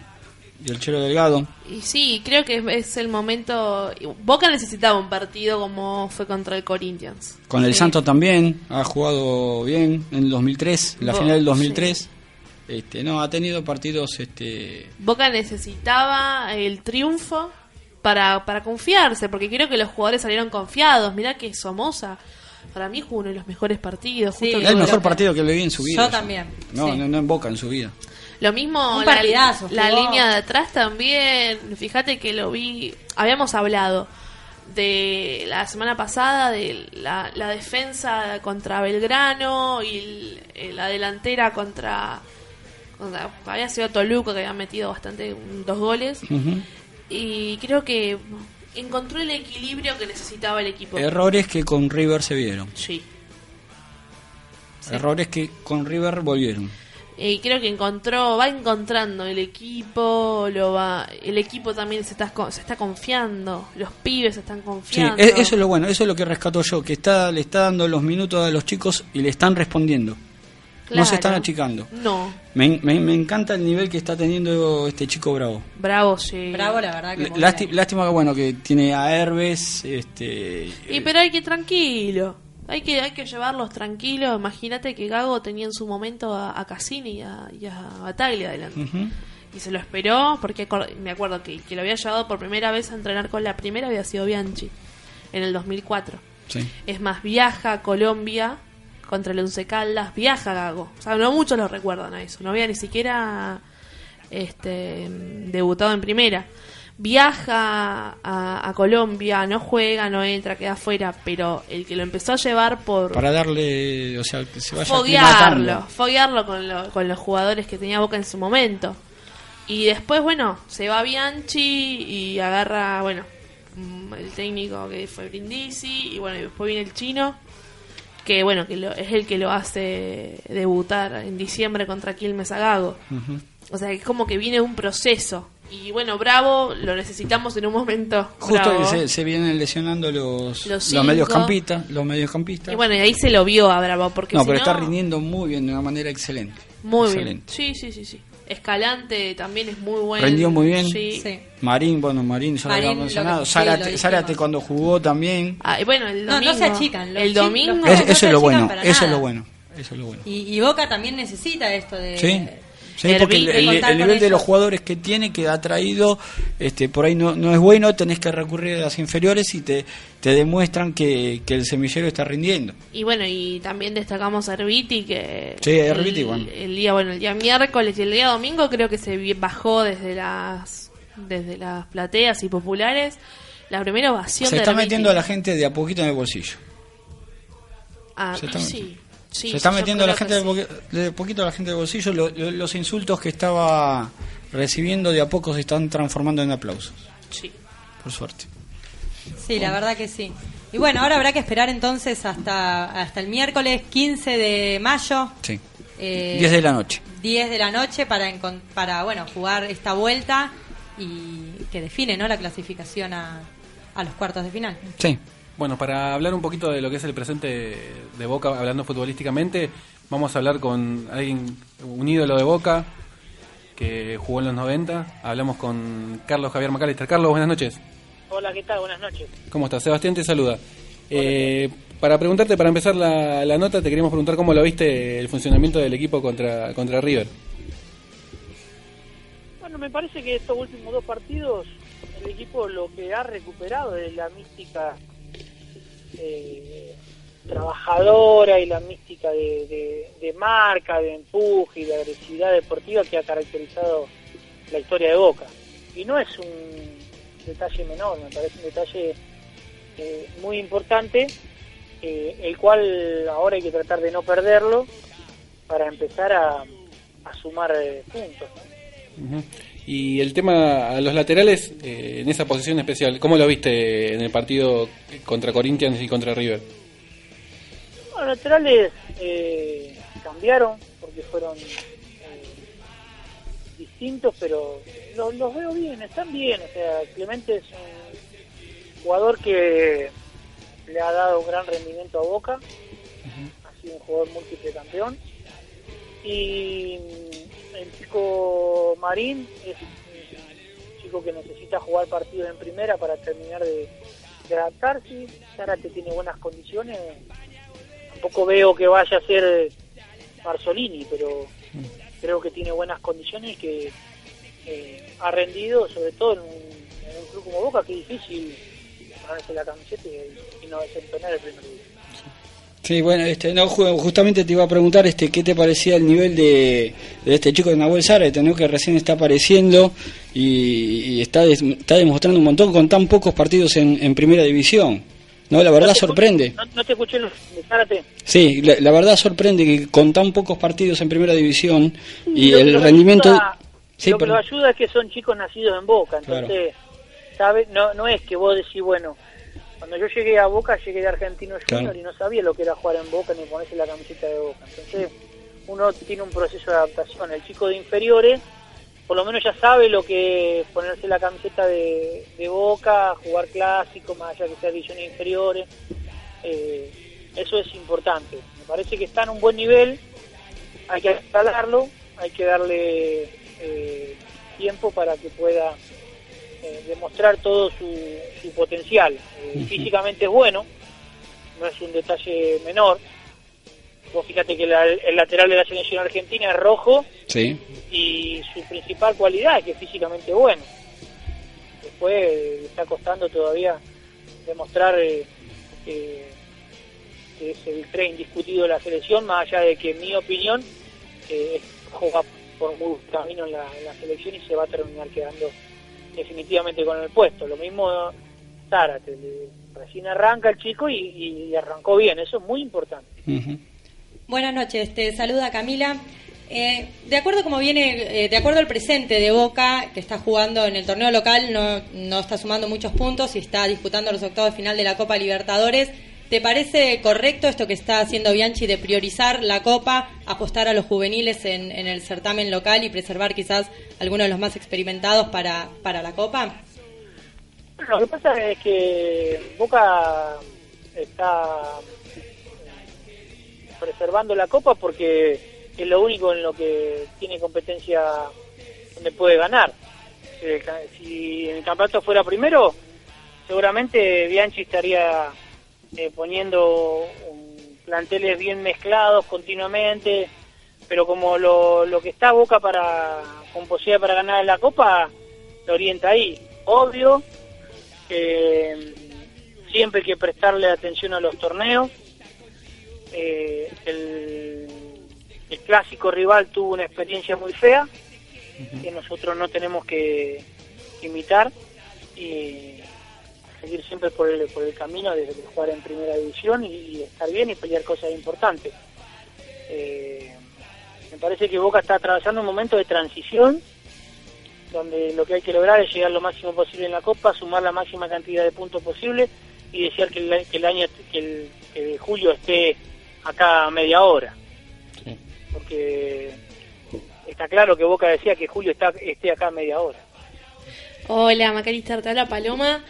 Y el Chelo Delgado. Y sí, creo que es, es el momento. Boca necesitaba un partido como fue contra el Corinthians. Con el Sí. Santos también, ha jugado bien en el 2003, en la Bo- final del 2003. Este, no, ha tenido partidos este Boca necesitaba el triunfo para, para confiarse, porque creo que los jugadores salieron confiados. Mirá que Somoza, para mí jugó uno de los mejores partidos. Sí, justo el que- mejor partido que le vi en su vida. Yo también, No, sí. no, no en Boca en su vida. Lo mismo Un la, partidazo, la línea de atrás también. Fíjate que lo vi. Habíamos hablado de la semana pasada de la, la defensa contra Belgrano y el- eh, la delantera contra, contra- había sido Toluca que había metido bastante dos goles y creo que encontró el equilibrio que necesitaba el equipo. Errores que con River se vieron. Sí. Sí. Errores que con River volvieron. Y creo que encontró, va encontrando el equipo, lo va, el equipo también se está, se está confiando, los pibes se están Sí, confiando. e- eso es lo bueno, eso es lo que rescato yo, que está le está dando los minutos a los chicos y le están respondiendo. No se están achicando. No, Me, me- me encanta el nivel que está teniendo este chico Bravo. bravo, sí. Bravo, la verdad que lástima que bueno que tiene a Herbes, este Y pero hay que tranquilo, hay que, hay que llevarlos tranquilos. Imagínate que Gago tenía en su momento a, a Cassini y a, y a Bataglia adelante. Y se lo esperó porque me acuerdo que, que lo había llevado por primera vez a entrenar con la primera había sido Bianchi en el 2004. Sí. Es más, viaja a Colombia contra el Once Caldas, viaja a Gago. O sea, no muchos lo recuerdan a eso. No había ni siquiera este, debutado en primera. Viaja a, a Colombia, no juega, no entra, queda afuera, pero el que lo empezó a llevar por Para darle, o sea, que se vaya foguearlo, foguearlo con, lo- con los jugadores que tenía Boca en su momento. Y después, bueno, se va Bianchi y agarra, bueno, mm, el técnico que fue Brindisi y bueno, y después viene el chino, que bueno, que lo- es el que lo hace debutar en diciembre contra Quilmes Agago. O sea, es como que viene un proceso. Y bueno, Bravo lo necesitamos en un momento. Justo que se, se vienen lesionando los, Los los, cinco. mediocampistas, los mediocampistas. Y bueno, y ahí se lo vio a Bravo, porque no, si pero no- está rindiendo muy bien, de una manera excelente. Muy Excelente. bien. Sí, sí, sí, sí. Escalante también es muy bueno. Rendió muy bien. Sí. Sí. Marín, bueno, Marín ya lo Marín, lo mencionado. que- sí, Zárate. Zárate cuando jugó también. Ah, y bueno, el No, no domingo. se achican, los El domingo. Es- no eso se es lo bueno, eso es lo bueno. Eso es lo bueno. Y, y Boca también necesita esto de... Sí, sí porque el, nivel de los jugadores que tiene, que ha traído, este, por ahí no, no es bueno, tenés que recurrir a las inferiores y te, te demuestran que, que el semillero está rindiendo. Y bueno, y también destacamos a Herbiti que Sí, Herbiti, el, bueno. el día, bueno, el día miércoles y el día domingo creo que se bajó desde las desde las plateas y populares la primera ovación Se de está Herbiti. metiendo a la gente de a poquito en el bolsillo. Ah, sí, sí, se está metiendo la gente de, poqui- de poquito a la gente del bolsillo. Lo- lo- los insultos que estaba recibiendo de a poco se están transformando en aplausos. sí. Por suerte. Sí, la verdad que sí. Y bueno, ahora habrá que esperar entonces hasta, hasta el miércoles 15 de mayo. Sí. eh, 10 de la noche. 10 de la noche para, para bueno, jugar esta vuelta y que define ¿no? la clasificación a, a los cuartos de final. Sí. Bueno, para hablar un poquito de lo que es el presente de Boca, hablando futbolísticamente, vamos a hablar con alguien, un ídolo de Boca, que jugó en los 90. Hablamos con Carlos Javier Macalister. Carlos, buenas noches. Hola, ¿qué tal? Buenas noches. ¿Cómo estás? Sebastián te saluda. Eh, para preguntarte, para empezar la, la nota, te queríamos preguntar cómo lo viste el funcionamiento del equipo contra, contra River. Bueno, me parece que estos últimos dos partidos el equipo lo que ha recuperado es la mística eh, trabajadora y la mística de, de- marca, de empuje y de agresividad deportiva que ha caracterizado la historia de Boca. Y no es un detalle menor, me parece un detalle eh, muy importante, eh, el cual ahora hay que tratar de no perderlo para empezar a, sumar eh, puntos. Y el tema a los laterales, eh, en esa posición especial, ¿cómo lo viste en el partido contra Corinthians y contra River? Los laterales eh, cambiaron porque fueron eh, distintos, pero los, los veo bien, están bien. O sea, Clemente es un jugador que le ha dado un gran rendimiento a Boca, ha sido un jugador múltiple campeón. Y el chico Marín es chico que necesita jugar partidos en primera para terminar de, de adaptarse. Zárate tiene buenas condiciones. Tampoco veo que vaya a ser Marzolini, pero creo que tiene buenas condiciones y que eh, ha rendido, sobre todo en un, un club como Boca, que es difícil ponerse la camiseta y, y no desempeñar el primer día. Sí, bueno, este, no, ju- justamente te iba a preguntar este, qué te parecía el nivel de, de este chico de Nahuel Zárate, ¿no? que recién está apareciendo y, y está, des- está demostrando un montón con tan pocos partidos en, en primera división. No, la verdad No sorprende. No, no te escuché, Zárate. Sí, la, la verdad sorprende que con tan pocos partidos en primera división y Lo el rendimiento... ayuda- Sí, lo que los ayuda es que son chicos nacidos en Boca, entonces, ¿sabe? No, no es que vos decís, bueno, cuando yo llegué a Boca, llegué de Argentino Junior Claro. y no sabía lo que era jugar en Boca ni ponerse la camiseta de Boca. Entonces, uno tiene un proceso de adaptación. El chico de inferiores, por lo menos ya sabe lo que es ponerse la camiseta de, de Boca, jugar clásico, más allá que sea divisiones inferiores. Eh, eso es importante. Me parece que está en un buen nivel, hay que instalarlo, hay que darle eh, tiempo para que pueda eh, demostrar todo su, su potencial. Eh, Físicamente es bueno, no es un detalle menor. Vos fíjate que la- el lateral de la selección argentina es rojo Sí, y su principal cualidad es que es físicamente bueno. Después eh, le está costando todavía demostrar eh, eh, que es el tren indiscutido de la selección, más allá de que en mi opinión eh, juega por muy camino en la, en la selección y se va a terminar quedando definitivamente con el puesto. Lo mismo Zárate, le- recién arranca el chico y, y arrancó bien, eso es muy importante. ujú. Buenas noches, te saluda Camila. Eh, de acuerdo como viene, eh, de acuerdo al presente de Boca, que está jugando en el torneo local, no, no está sumando muchos puntos y está disputando los octavos de final de la Copa Libertadores. ¿Te parece correcto esto que está haciendo Bianchi de priorizar la Copa, apostar a los juveniles en, el certamen local y preservar quizás algunos de los más experimentados para, para la Copa? Lo que pasa es que Boca está preservando la copa porque es lo único en lo que tiene competencia donde puede ganar. Si el campeonato fuera primero, seguramente Bianchi estaría eh, poniendo un- planteles bien mezclados continuamente, pero como lo, lo que está Boca para con posibilidad para ganar la copa, lo orienta ahí. Obvio que siempre hay que prestarle atención a los torneos. Eh, el, el clásico rival tuvo una experiencia muy fea que nosotros no tenemos que imitar y seguir siempre por el, por el camino de, de jugar en primera división y, y estar bien y pelear cosas importantes. Eh, me parece que Boca está atravesando un momento de transición donde lo que hay que lograr es llegar lo máximo posible en la Copa, sumar la máxima cantidad de puntos posible y desear que el, que el año que, el, que julio esté acá a media hora. Sí. Porque está claro que Boca decía que julio está, esté acá a media hora. Hola, Macalister, te habla Paloma.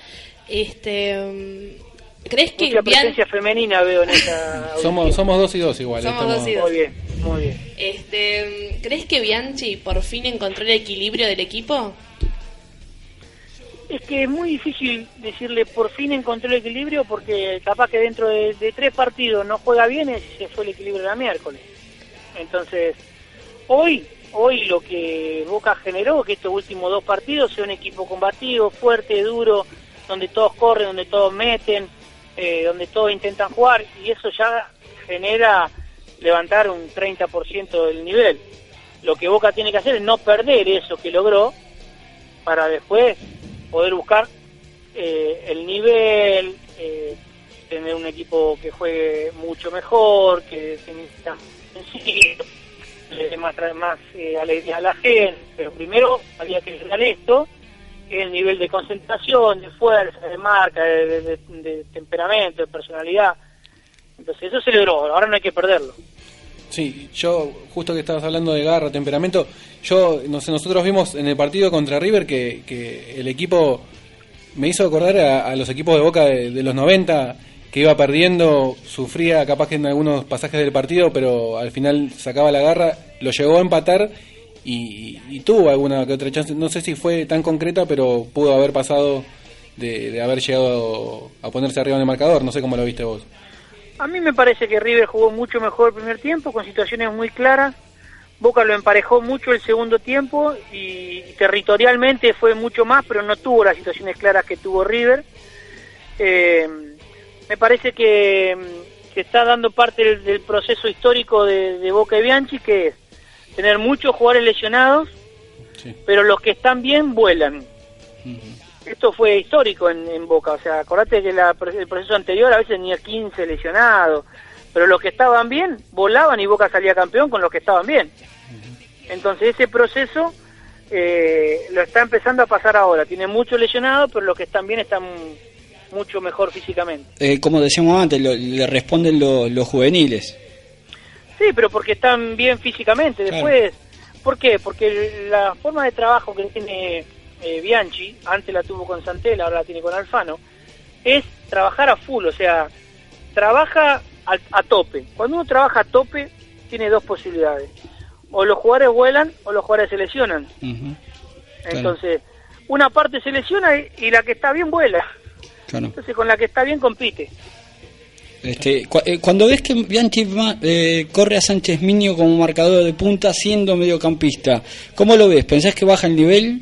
Este, mm, ¿Crees que Mucha Bian- presencia femenina veo en esta [LAUGHS] Somos, somos dos y dos igual. Somos estamos- dos y dos. Muy bien, muy bien. este, mm, ¿crees que Bianchi por fin encontró el equilibrio del equipo? Es que es muy difícil decirle por fin encontró el equilibrio porque capaz que dentro de, de tres partidos no juega bien y se fue el equilibrio de la miércoles. Entonces, hoy, hoy lo que Boca generó que estos últimos dos partidos sea un equipo combativo, fuerte, duro, donde todos corren, donde todos meten, eh, donde todos intentan jugar y eso ya genera levantar un 30% del nivel. Lo que Boca tiene que hacer es no perder eso que logró para después poder buscar eh, el nivel, eh, tener un equipo que juegue mucho mejor, que sea sencillo, le dé más, más eh, alegría a la gente. Pero primero había que lograr esto, el nivel de concentración, de fuerza, de marca, de, temperamento, de personalidad. Entonces eso se logró, ahora no hay que perderlo. Sí, yo, justo que estabas hablando de garra, temperamento, yo, no sé, nosotros vimos en el partido contra River que, que el equipo me hizo acordar a, a los equipos de Boca de, de los 90, que iba perdiendo, sufría capaz que en algunos pasajes del partido, pero al final sacaba la garra, lo llegó a empatar y, y tuvo alguna que otra chance. No sé si fue tan concreta, pero pudo haber pasado de, de haber llegado a ponerse arriba en el marcador. No sé cómo lo viste vos. A mí me parece que River jugó mucho mejor el primer tiempo, con situaciones muy claras. Boca lo emparejó mucho el segundo tiempo y territorialmente fue mucho más, pero no tuvo las situaciones claras que tuvo River. Eh, me parece que, que está dando parte del, proceso histórico de, de Boca y Bianchi, que es tener muchos jugadores lesionados, Sí. pero los que están bien vuelan. Esto fue histórico en, en Boca, o sea, acordate que la- el proceso anterior a veces tenía 15 lesionados, pero los que estaban bien volaban y Boca salía campeón con los que estaban bien. Entonces ese proceso eh, lo está empezando a pasar ahora, tiene muchos lesionados, pero los que están bien están mucho mejor físicamente. Eh, como decíamos antes, lo- le responden lo- los juveniles. Sí, pero porque están bien físicamente. Claro. Después, ¿por qué? Porque la forma de trabajo que tiene eh, Bianchi, antes la tuvo con Santel, ahora la tiene con Alfano, es trabajar a full, o sea, trabaja al- a, tope. Cuando uno trabaja a tope, tiene dos posibilidades. O los jugadores vuelan o los jugadores se lesionan. Entonces, una parte se lesiona y, y la que está bien vuela. claro. Entonces, con la que está bien compite. Este, cu- eh, cuando ves que Bianchi eh, corre a Sánchez Miño como marcador de punta siendo mediocampista, ¿cómo lo ves? ¿Pensás que baja el nivel?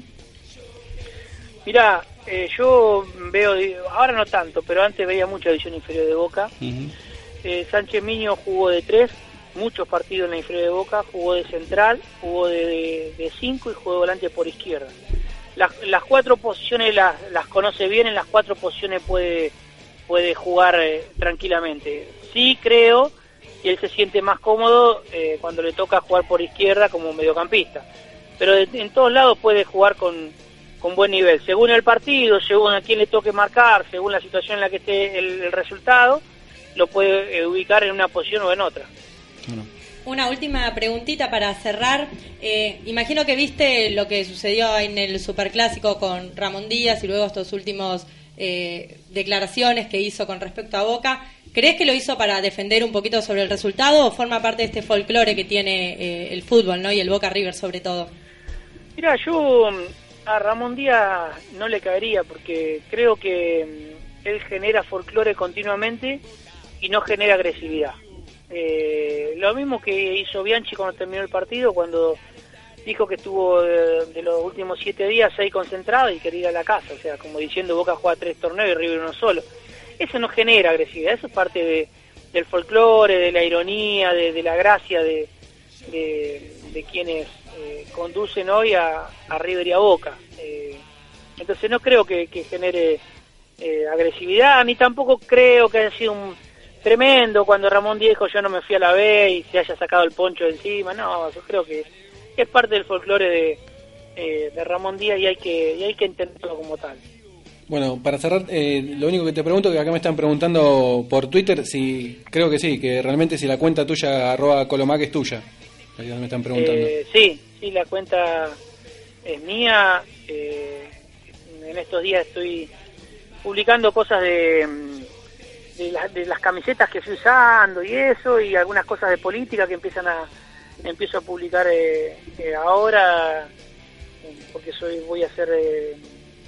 Mira, eh, yo veo, ahora no tanto, pero antes veía mucha división inferior de Boca. Eh, Sánchez Miño jugó de tres, muchos partidos en la inferior de Boca, jugó de central, jugó de, de, de cinco y jugó de volante por izquierda. Las, las cuatro posiciones las, las conoce bien, en las cuatro posiciones puede, puede jugar eh, tranquilamente. Sí creo que él se siente más cómodo eh, cuando le toca jugar por izquierda como mediocampista. Pero de- en todos lados puede jugar con, con buen nivel. Según el partido, según a quién le toque marcar, según la situación en la que esté el, el resultado, lo puede eh, ubicar en una posición o en otra. Una última preguntita para cerrar. Eh, imagino que viste lo que sucedió en el Superclásico con Ramón Díaz y luego estos últimos eh, declaraciones que hizo con respecto a Boca. ¿Crees que lo hizo para defender un poquito sobre el resultado o forma parte de este folclore que tiene eh, el fútbol ¿no? y el Boca River sobre todo? Mira, yo mm, a Ramón Díaz no le caería porque creo que mm, él genera folclore continuamente y no genera agresividad. Eh, lo mismo que hizo Bianchi cuando terminó el partido, cuando dijo que estuvo de, los últimos siete días seis concentrados y quería ir a la casa, o sea, como diciendo Boca juega tres torneos y River uno solo. Eso no genera agresividad, eso es parte de, del folclore, de la ironía, de, la gracia de, de, quienes eh, conducen hoy a, River y a Boca. Eh, entonces no creo que, genere eh, agresividad, ni tampoco creo que haya sido un tremendo cuando Ramón dijo yo no me fui a la B y se haya sacado el poncho de encima. No, yo creo que es parte del folclore de, eh, de Ramón Díaz y hay que y hay que entenderlo como tal. Bueno, para cerrar, eh, lo único que te pregunto, que acá me están preguntando por Twitter, si creo que sí, que realmente si la cuenta tuya, arroba Colomac, es tuya. Ahí me están preguntando. Eh, sí, sí, la cuenta es mía. eh, en estos días estoy publicando cosas de, mm, de, la- de las camisetas que estoy usando y eso, y algunas cosas de política que empiezan a empiezo a publicar eh, eh, ahora, eh, porque soy voy a ser eh,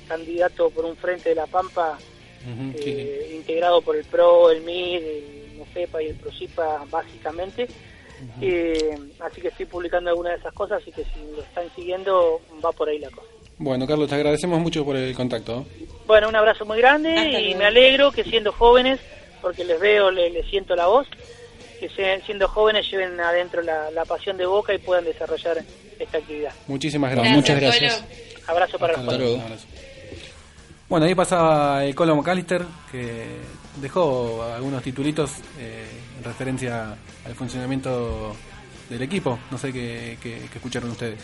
candidato por un frente de la Pampa Ujú, sí, sí. integrado por el PRO, el MIR, el MUFEPA y el PROCIPA básicamente. Eh, así que estoy publicando algunas de esas cosas, así que si lo están siguiendo va por ahí la cosa. Bueno, Carlos, te agradecemos mucho por el contacto. ¿no? Bueno, un abrazo muy grande Hasta y me alegro que siendo jóvenes, porque les veo, le- les, siento la voz, que se- siendo jóvenes lleven adentro la, la pasión de Boca y puedan desarrollar esta actividad. Muchísimas Bueno, gracias. muchas gracias. Colo. Abrazo para Hasta los abrazo. Bueno, ahí pasaba el Colo McAllister, que dejó algunos titulitos eh, en referencia al funcionamiento del equipo. No sé qué, qué- qué escucharon ustedes.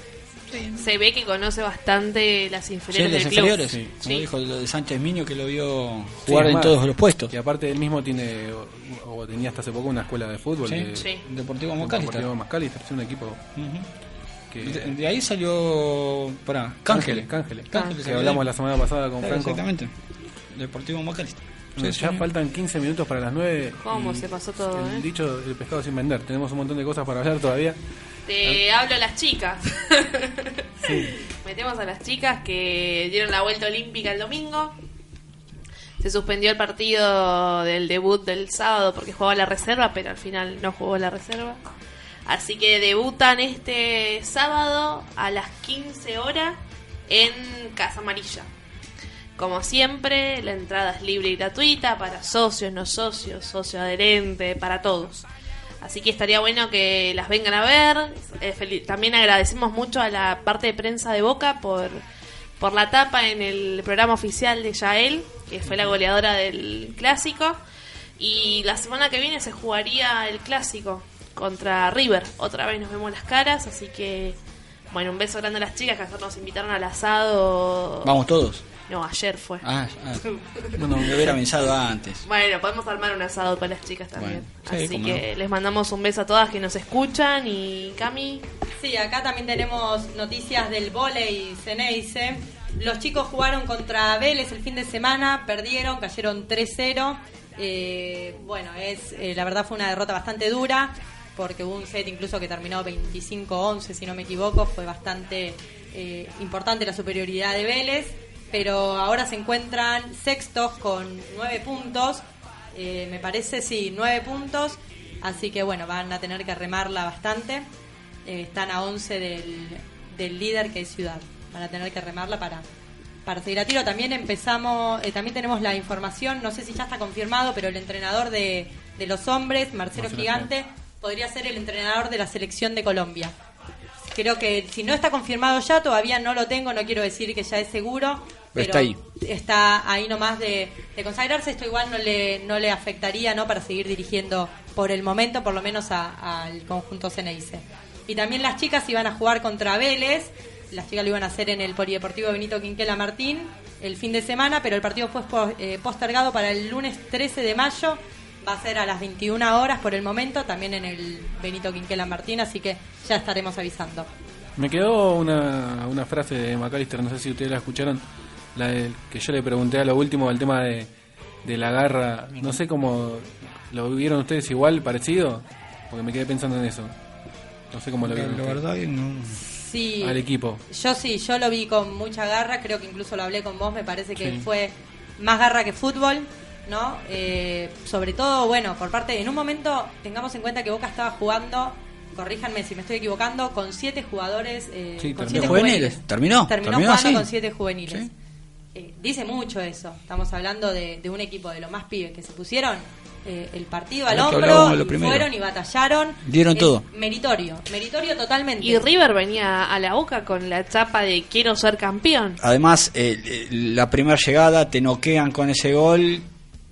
Se ve que conoce bastante las Sí, inferiores los del inferiores, club. como Sí. dijo lo de Sánchez Miño que lo vio Sí, jugar en más, todos los puestos. Y aparte él mismo tiene, o, o tenía hasta hace poco, una escuela de fútbol. Sí. de- Sí. Deportivo de Macalister. Deportivo Macalister, es un equipo que... De, de ahí salió para Cángeles, Cángeles. Cángeles, Cángeles, que hablamos la semana pasada con Claro, Franco. Exactamente. Deportivo Macalister. Sí, ya sí. faltan 15 minutos para las 9. ¿Cómo se pasó todo, El eh? dicho el pescado sin vender. Tenemos un montón de cosas para hablar todavía. Te hablo a las chicas. [LAUGHS] Metemos a las chicas que dieron la vuelta olímpica el domingo. Se suspendió el partido del debut del sábado porque jugaba la reserva, pero al final no jugó la reserva. Así que debutan este sábado a las 15 horas en Casa Amarilla. Como siempre, la entrada es libre y gratuita para socios, no socios, socio adherente, para todos. Así que estaría bueno que las vengan a ver. Eh, también agradecemos mucho a la parte de prensa de Boca por, por la tapa en el programa oficial de Yael, que fue la goleadora del clásico. Y la semana que viene se jugaría el clásico contra River. Otra vez nos vemos las caras, así que bueno, un beso grande a las chicas que ayer nos invitaron al asado. Vamos todos. No, ayer fue. Ah, ah. Bueno, me hubiera avisado antes. Bueno, podemos armar un asado con las chicas también. Bueno, sí, Así que no. les mandamos un beso a todas que nos escuchan y Cami. Sí, acá también tenemos noticias del volei Ceneice. Los chicos jugaron contra Vélez el fin de semana, perdieron, cayeron 3-0. Eh, bueno, es eh, la verdad fue una derrota bastante dura, porque hubo un set incluso que terminó 25-11, si no me equivoco. Fue bastante eh, importante la superioridad de Vélez, pero ahora se encuentran sextos con 9 puntos. Eh, me parece, sí, 9 puntos. Así que bueno, van a tener que remarla bastante. Eh, están a 11 del, del líder que es Ciudad. Van a tener que remarla para, para seguir a tiro. También empezamos, eh, también tenemos la información, no sé si ya está confirmado, pero el entrenador de, de los hombres, Marcelo Marcelo Gigante, podría ser el entrenador de la selección de Colombia. Creo que si no está confirmado ya, todavía no lo tengo, no quiero decir que ya es seguro. Pero Está ahí. Está ahí nomás de, de consagrarse. Esto igual no le, no le afectaría ¿no? para seguir dirigiendo por el momento, por lo menos a- al conjunto Ceneice. Y también las chicas iban a jugar contra Vélez. Las chicas lo iban a hacer en el Polideportivo Benito Quinquela Martín el fin de semana, pero el partido fue eh, postergado para el lunes 13 de mayo. Va a ser a las 21 horas por el momento, también en el Benito Quinquela Martín, así que ya estaremos avisando. Me quedó una, una frase de McAllister, no sé si ustedes la escucharon, la del que yo le pregunté a lo último, el tema de, de la garra. No sé cómo lo vieron ustedes igual, parecido, porque me quedé pensando en eso. No sé cómo lo vieron la verdad que no. Sí, al equipo. Yo sí, yo lo vi con mucha garra, creo que incluso lo hablé con vos, me parece que Sí. fue más garra que fútbol, ¿no? Eh, sobre todo, bueno, por parte, en un momento tengamos en cuenta que Boca estaba jugando, corríjanme si me estoy equivocando, con siete jugadores. eh, Sí, con terminó. siete ¿De juveniles? ¿Terminó? Terminó, ¿Terminó jugando así? con siete juveniles. Sí. Eh, dice mucho eso, estamos hablando de, de un equipo de los más pibes que se pusieron. eh, el partido al hombro y fueron y batallaron Dieron Es todo. meritorio meritorio totalmente Y River venía a la boca con la chapa de quiero ser campeón. Además, eh, eh, la primera llegada te noquean con ese gol,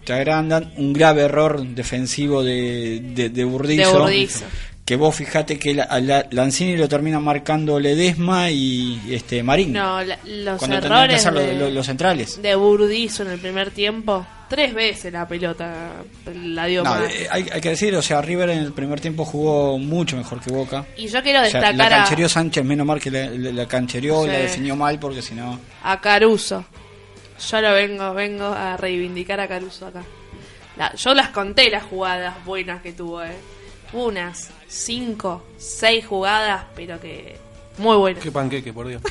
te agrandan. Un grave error defensivo de, de, de Burdizo. De Burdizo. Que vos fijate que la, a la- Lanzini lo termina marcando Ledesma y este Marín. No, la- los cuando que errores de, lo- los centrales. de Burdizo en el primer tiempo. Tres veces la pelota la dio No, mal. eh, hay, hay que decir, o sea, River en el primer tiempo jugó mucho mejor que Boca. Y yo quiero O sea, destacar la a- canchereó Sánchez, menos mal que la, la- la canchereó, Sí. la definió mal porque si no... a Caruso. Yo lo vengo, vengo a reivindicar a Caruso acá. La- yo las conté las jugadas buenas que tuvo, eh. Unas cinco, seis jugadas, pero que muy buenas. Qué panqueque, por Dios.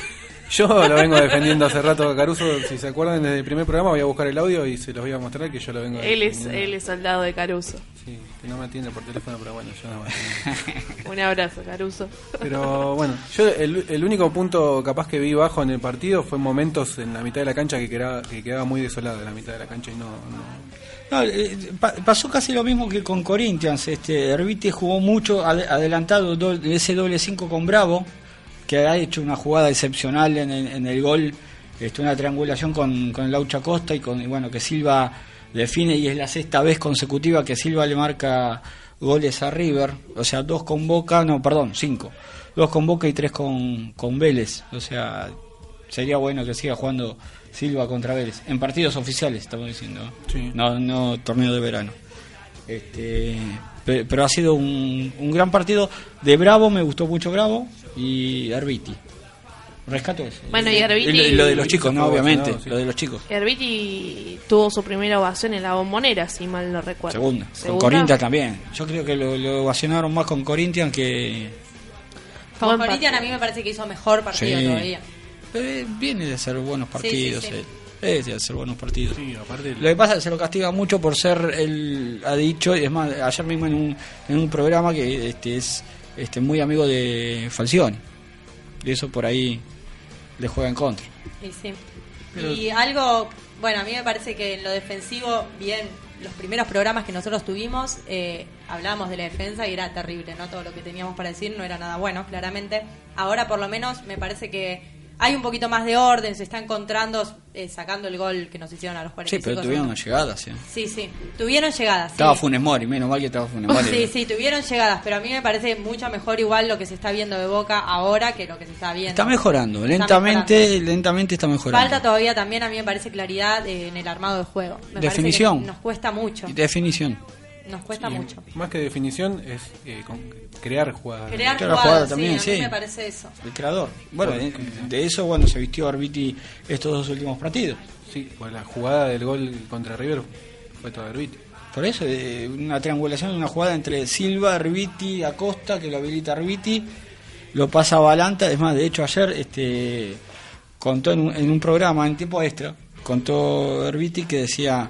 Yo lo vengo defendiendo hace rato a Caruso. Si se acuerdan, desde el primer programa voy a buscar el audio y se los voy a mostrar que yo lo vengo Él es, defendiendo. él es soldado de Caruso. Sí, que no me atiende por teléfono, pero bueno, yo no me. [LAUGHS] Un abrazo, Caruso. Pero bueno, yo el, el único punto capaz que vi bajo en el partido fue momentos en la mitad de la cancha que quedaba, que quedaba muy desolada la mitad de la cancha y no... no- No, eh, pa- pasó casi lo mismo que con Corinthians. Este, Herbite jugó mucho ad- adelantado do- ese doble 5 con Bravo, que ha hecho una jugada excepcional en el, en el gol, este, una triangulación con, con Laucha Costa y con bueno que Silva define y es la sexta vez consecutiva que Silva le marca goles a River, o sea, dos con Boca, no, perdón, cinco, dos con Boca y tres con, con Vélez, o sea, sería bueno que siga jugando Silva contra Vélez, en partidos oficiales, estamos diciendo, ¿no? Sí. no, no torneo de verano. Este, pe- pero ha sido un, un gran partido. De Bravo me gustó mucho Bravo y Arbiti. Rescato eso. Bueno, y Y lo, y de los chicos, no, obviamente. sí. Lo de los chicos. Herbiti tuvo su primera ovación en la bombonera, si mal no recuerdo. Segunda. Con. Corinthians también. Yo creo que lo, lo ovacionaron más con Corinthians que. Con Corinthians a mí me parece que hizo mejor partido Sí. todavía. Eh, viene de hacer buenos partidos. sí, sí. eh. Es de hacer buenos partidos. Sí, aparte. Lo que pasa es que se lo castiga mucho por ser el ha dicho y es más ayer mismo en un, en un programa que este es este muy amigo de Falcioni y eso por ahí le juega en contra. Y sí. Y algo, bueno, a mí me parece que en lo defensivo, bien, los primeros programas que nosotros tuvimos, eh, hablábamos de la defensa y era terrible, ¿no? Todo lo que teníamos para decir no era nada bueno, claramente. Ahora, por lo menos, me parece que hay un poquito más de orden, se está encontrando, eh, sacando el gol que nos hicieron a los Sí, 45 pero tuvieron llegadas. ¿sí? Sí, sí, tuvieron llegadas. sí. Estaba Funes Mori, menos mal que estaba Funes Mori. Sí, sí, tuvieron llegadas, pero a mí me parece mucho mejor igual lo que se está viendo de Boca ahora que lo que se está viendo. Está mejorando, Está lentamente, mejorando. lentamente está mejorando. Falta todavía también, a mí me parece claridad eh, en el armado de juego. Me Definición. que nos cuesta mucho. Definición. Nos cuesta Sí, mucho. Más que definición es eh, con- crear jugadas. Crear Claro, jugadas, jugada sí, también, a mí sí. me parece eso. El creador. Bueno, de, de eso bueno se vistió Arbiti estos dos últimos partidos. Sí, pues la jugada del gol contra River fue toda Herbiti. Por eso, eh, una triangulación, una jugada entre Silva, Arbiti, Acosta, que lo habilita Arbiti, lo pasa a Balanta. Es más, de hecho, ayer este contó en un, en un programa en tiempo extra, contó Arbiti que decía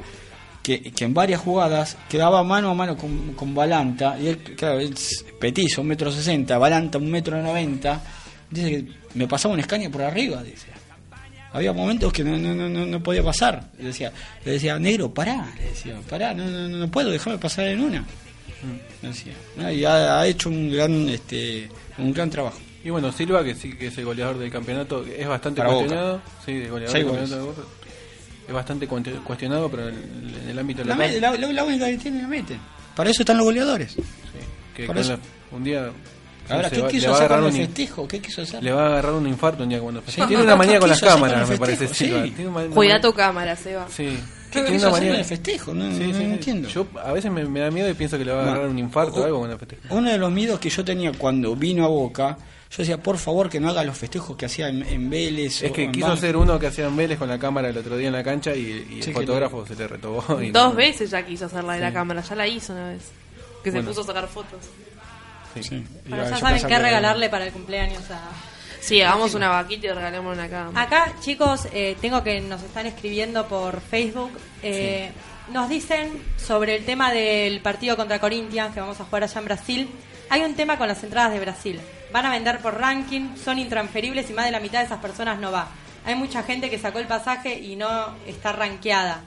que, que en varias jugadas quedaba mano a mano con, con Balanta, y él, claro, es petizo, un metro sesenta, Balanta un metro noventa. Dice que me pasaba un escaño por arriba, dice. Había momentos que no, no, no, no, podía pasar. Le decía, le decía, negro, pará, le decía, pará, no, no, no, no puedo, dejarme pasar en una. Le decía, y ha, ha hecho un gran, este, un gran trabajo. Y bueno, Silva, que sí que es el goleador del campeonato, es bastante Para cuestionado. Sí, el goleador Seis del campeonato de Boca. Es bastante cuestionado, pero en el, ámbito La, local. la, la- la única que tiene la mete. Para eso están los goleadores. sí, que con la- un día. Ahora, ¿qué va- quiso le va a hacer con el festejo? ¿Qué quiso hacer? Le va a agarrar un infarto un día cuando festeja. Sí. Tiene una manía con las ¿Qué quiso hacer cámaras, con me parece. Sí. Tiene una- Cuida una- tu cámara, Seba. Sí. ¿Qué Tiene quiso una hacer manía. con el festejo? No, Sí, no- sí, no sí. entiendo. Yo a veces me, me da miedo y pienso que le va a No. agarrar un infarto o O- algo con el festejo. Uno de los miedos que yo tenía cuando vino a Boca, yo decía, por favor, que no haga los festejos que hacía en, en Vélez. Es o que en quiso hacer uno que hacía en Vélez con la cámara el otro día en la cancha y, y el Sí, que fotógrafo se le retobó. Y Dos no- veces ya quiso hacerla de la cámara, ya la hizo una vez. Que Bueno. se puso a sacar fotos. Sí. Yo ya saben qué que- regalarle para el cumpleaños a... Sí, hagamos una vaquita y regalemos una cámara. Acá, chicos, eh, tengo que nos están escribiendo por Facebook. eh, Nos dicen sobre el tema del partido contra Corinthians, que vamos a jugar allá en Brasil. Hay un tema con las entradas de Brasil. Van a vender por ranking, son intransferibles y más de la mitad de esas personas no va. Hay mucha gente que sacó el pasaje y no está rankeada.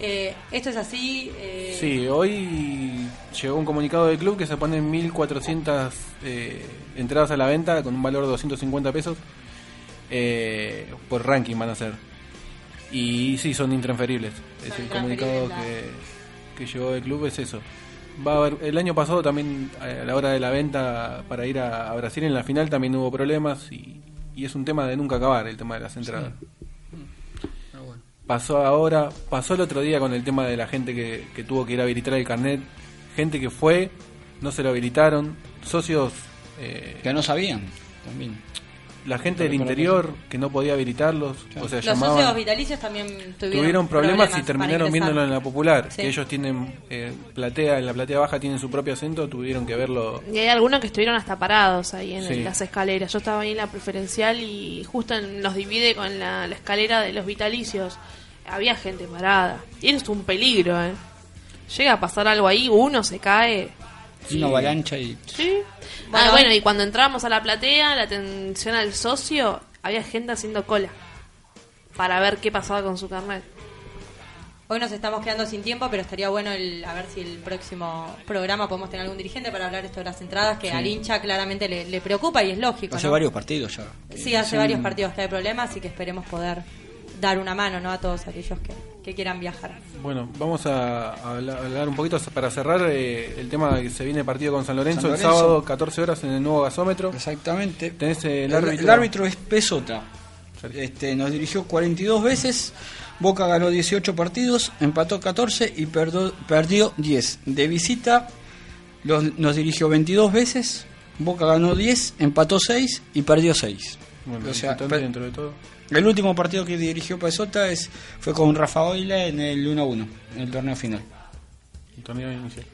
Eh, ¿Esto es así? Eh, Sí, hoy llegó un comunicado del club que se ponen 1.400 eh, entradas a la venta con un valor de 250 pesos. Eh, por ranking van a ser. Y sí, son intransferibles. Es el comunicado que, que llegó del club, es eso. Va a haber, el año pasado también, a la hora de la venta para ir a, a Brasil en la final, también hubo problemas y, y es un tema de nunca acabar, el tema de las entradas. Pasó ahora, pasó el otro día con el tema de la gente que, que tuvo que ir a habilitar el carnet, gente que fue, no se lo habilitaron, socios, eh, Que no sabían también. La gente del interior que no podía habilitarlos, o sea, Los llamaban, socios vitalicios también tuvieron, tuvieron problemas, y terminaron viéndolo en la popular, Sí. que ellos tienen eh, platea, en la platea baja tienen su propio acento, tuvieron que verlo. Y hay algunos que estuvieron hasta parados ahí en Sí. las escaleras. Yo estaba ahí en la preferencial y justo en- nos divide con la, la escalera de los vitalicios. Había gente parada. Y eso es un peligro, ¿eh? Llega a pasar algo ahí, uno se cae. Una avalancha y. Sí. Bueno, ah, bueno, y cuando entramos a la platea, la atención al socio, había gente haciendo cola. Para ver qué pasaba con su carnet. Hoy nos estamos quedando sin tiempo, pero estaría bueno el, a ver si el próximo programa podemos tener algún dirigente para hablar esto de las entradas, que al hincha claramente le, le preocupa y es lógico. Hace ¿no? varios partidos ya. Sí, hace varios partidos que hay problemas, así que esperemos poder dar una mano ¿no? a todos aquellos que, que quieran viajar. Bueno, vamos a, a hablar, hablar un poquito para cerrar eh, el tema de que se viene el partido con San Lorenzo, San el Lorenzo. sábado 14 horas en el nuevo gasómetro. Exactamente. Tenés el El, árbitro. el árbitro es Pesota. Este, nos dirigió 42 veces. Boca ganó 18 partidos, empató 14 y perdo- perdió 10. De visita los- nos dirigió 22 veces. Boca ganó 10, empató 6 y perdió 6. Bueno, O sea, dentro de todo. El último partido que dirigió Pesota es, fue con Rafa Oila en el 1-1, en el torneo final. El torneo inicial.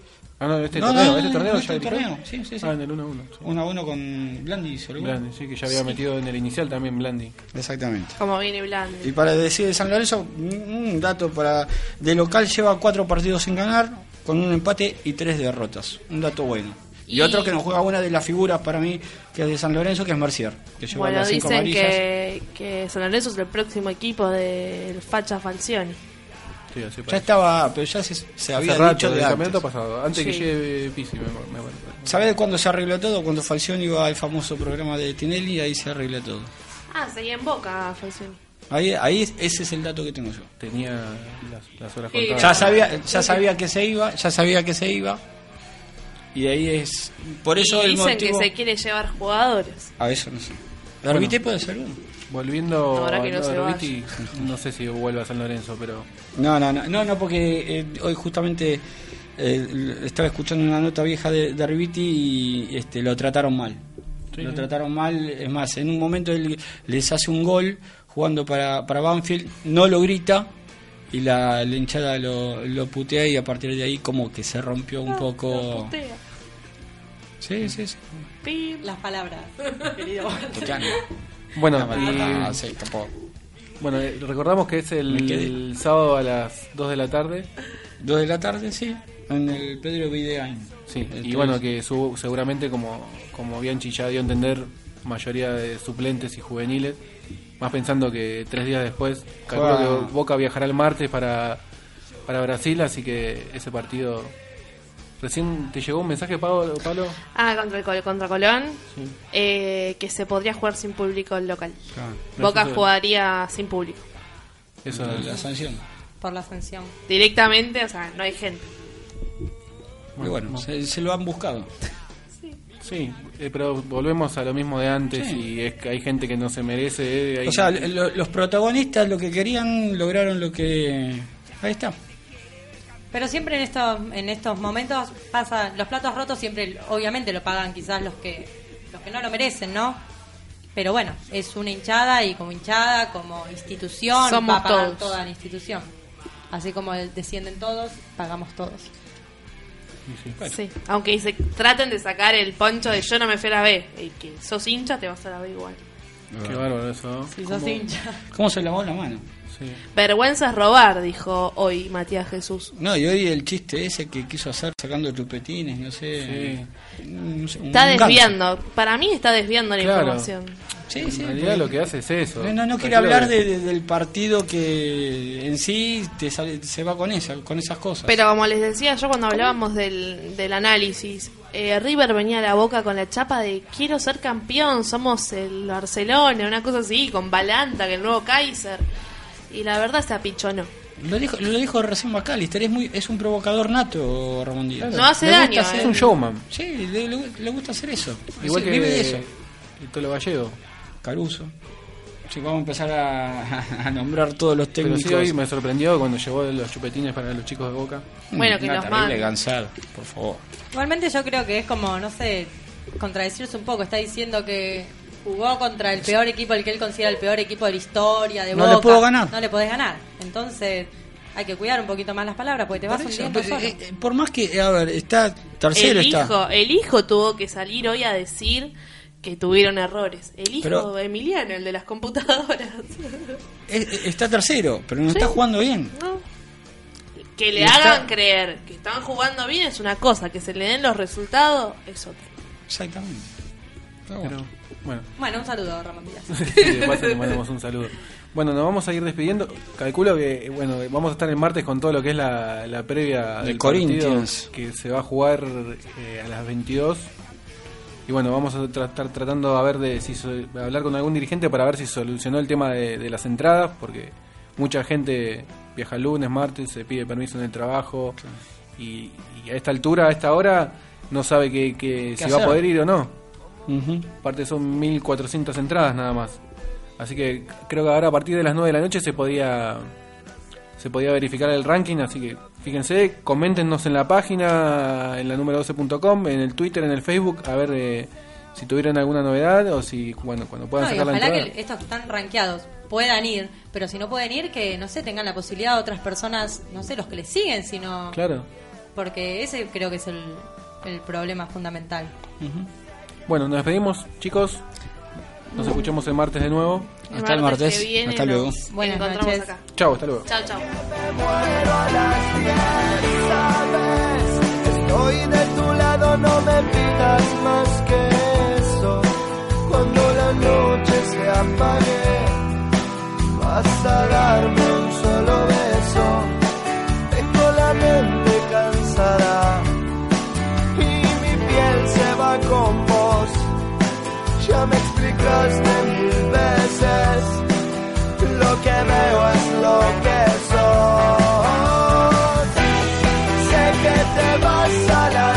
Ah, no, este No, torneo, no, este no, torneo no, ya este dirigió. torneo, sí, sí, sí. Ah, en el 1-1. sí. 1-1 con Blandi, gol. Blandi, sí, que ya había metido en el inicial también Blandi. Exactamente. Como viene Blandi. Y para decir de San Lorenzo, un dato para de local lleva cuatro partidos sin ganar, con un empate y tres derrotas. Un dato bueno. Y, otro que nos juega una de las figuras para mí, que es de San Lorenzo, que es Mercier, que lleva Bueno, las cinco dicen que, que San Lorenzo es el próximo equipo del Facha Falcioni. Sí, así Ya estaba, pero ya se, se había rato, dicho de antes. campeonato pasado. Antes que llegue Pisi, me, me, me- ¿Sabes de cuándo se arregló todo? Cuando Falcioni iba al famoso programa de Tinelli, ahí se arregló todo. Ah, seguía en Boca Falcioni. Ahí, ahí ese es el dato que tengo yo. tenía las, las horas contadas. Ya sabía, ya sabía que se iba, ya sabía que se iba. Y ahí es. Por eso y el dicen motivo. que se quiere llevar jugadores. A eso no sé. Arbite puede ser uno. Volviendo Ahora que no a se Arbiti, no sé si vuelve a San Lorenzo, pero No, no, no, no, no porque eh, hoy justamente eh, estaba escuchando una nota vieja de, de Arbiti y este, lo trataron mal. Sí. Lo trataron mal, es más, en un momento él les hace un gol jugando para, para Banfield, no lo grita y la, la hinchada lo, lo putea y a partir de ahí como que se rompió un poco... Putea. Sí, sí, sí. Pim. Las palabras, [LAUGHS] querido. Bueno, Ah, y, sí, tampoco. bueno, eh, recordamos que es el, sábado a las 2 de la tarde. Dos de la tarde, sí, en el Pedro Videgain. Sí, El y bueno, tres. que su- seguramente como, como Bianchi ya dio a entender, mayoría de suplentes y juveniles, más pensando que tres días después, calculo que Boca viajará el martes para, para Brasil, así que ese partido... Recién te llegó un mensaje, Pablo, Pablo? Ah, contra, el, contra Colón. Sí. eh, que se podría jugar sin público el local. Ah, Boca Eso- jugaría sin público. Eso la sanción. Por la sanción. Directamente, o sea, no hay gente. Y bueno, se, se lo han buscado. [LAUGHS] Sí, eh, pero volvemos a lo mismo de antes Sí. y es que hay gente que no se merece. eh, hay- O sea, lo- los protagonistas lo que querían lograron lo que... Ahí está. Pero siempre en estos, en estos momentos pasa, los platos rotos siempre, obviamente lo pagan quizás los que, los que no lo merecen, ¿no? Pero bueno, es una hinchada y como hinchada, como institución, Somos va a pagar todos. toda la institución. Así como descienden todos, pagamos todos. Sí, sí. Sí, aunque se traten de sacar el poncho de yo no me fui a la B. Y que sos hincha, te vas a la B igual. Qué bárbaro eso. Si sos ¿Cómo? hincha. ¿Cómo se lavó la mano? Sí. Vergüenza es robar, dijo hoy Matías Jesús. No, y hoy el chiste ese que quiso hacer sacando chupetines, no sé. Sí. no sé, un Está desviando. Para mí está desviando la Claro. información. Sí, sí. en realidad porque- lo que hace es eso. No, no, no quiere hablar que- de- de- del partido que en sí te sale- se va con, esa, con esas cosas. Pero como les decía yo cuando hablábamos del, del análisis, eh, River venía a la boca con la chapa de quiero ser campeón, somos el Barcelona, una cosa así, con Balanta, que el nuevo Kaiser. Y la verdad se apichonó. Lo dijo, lo dijo recién McAllister, es, muy, es un provocador nato, Ramón Díaz. No hace Le gusta daño, hacer- Es un showman. Sí, le, le- le gusta hacer eso. Igual Sí, que vive de eso. el Tolo Gallego. Caruso. Sí, vamos a empezar a, a nombrar todos los Pero técnicos. sí, hoy me sorprendió cuando llevó los chupetines para los chicos de Boca. Bueno, que Una los terrible mande. Gansal, por favor. Igualmente yo creo que es como, no sé, contradecirse un poco. Está diciendo que jugó contra el peor equipo, el que él considera el peor equipo de la historia, de No le Boca. puedo ganar. No le podés ganar. Entonces hay que cuidar un poquito más las palabras porque te vas hundiendo eh, eh, por más que, a ver, está tercero, El está. hijo, el hijo tuvo que salir hoy a decir que tuvieron errores. El hijo Pero- de Emiliano, el de las computadoras. [LAUGHS] Está tercero, pero no está jugando bien. ¿no? Que le Y está- hagan creer que están jugando bien es una cosa, que se le den los resultados es otra. Exactamente. Pero Pero, bueno. bueno. Un saludo, Ramón Díaz. [LAUGHS] Sí, de paso le mandamos un saludo. Bueno, nos vamos a ir despidiendo. Calculo que bueno vamos a estar el martes con todo lo que es la, la previa De del Corinthians. partido que se va a jugar eh, a las 22. Y bueno, vamos a tra- estar tratando a ver de si so- hablar con algún dirigente para ver si solucionó el tema de, de las entradas, porque mucha gente viaja lunes, martes, se pide permiso en el trabajo y, y a esta altura, a esta hora, no sabe que, que si va a poder ir o no. Ujú. Aparte son 1400 entradas nada más. Así que creo que ahora a partir de las 9 de la noche se podía se podía verificar el ranking, así que fíjense, coméntenos en la página, en la número 12.com, en el Twitter, en el Facebook, a ver eh, si tuvieron alguna novedad o si, bueno, cuando puedan No, sacar la ojalá entrada. que estos que están rankeados puedan ir, pero si no pueden ir, que no sé, tengan la posibilidad de otras personas, no sé, los que les siguen, sino. Claro. Porque ese creo que es el, el problema fundamental. Bueno, nos despedimos, chicos. Nos escuchamos el martes de nuevo. Hasta el martes. Hasta luego. nos Buenas encontramos noches. acá. Chao, hasta luego. Chao, chao. muero a las diez, sabes. Estoy de tu lado, no me pidas más que eso. Cuando la noche se apague, vas a darme clásicos de mil veces. Lo que veo es lo que soy. Sé que te vas a la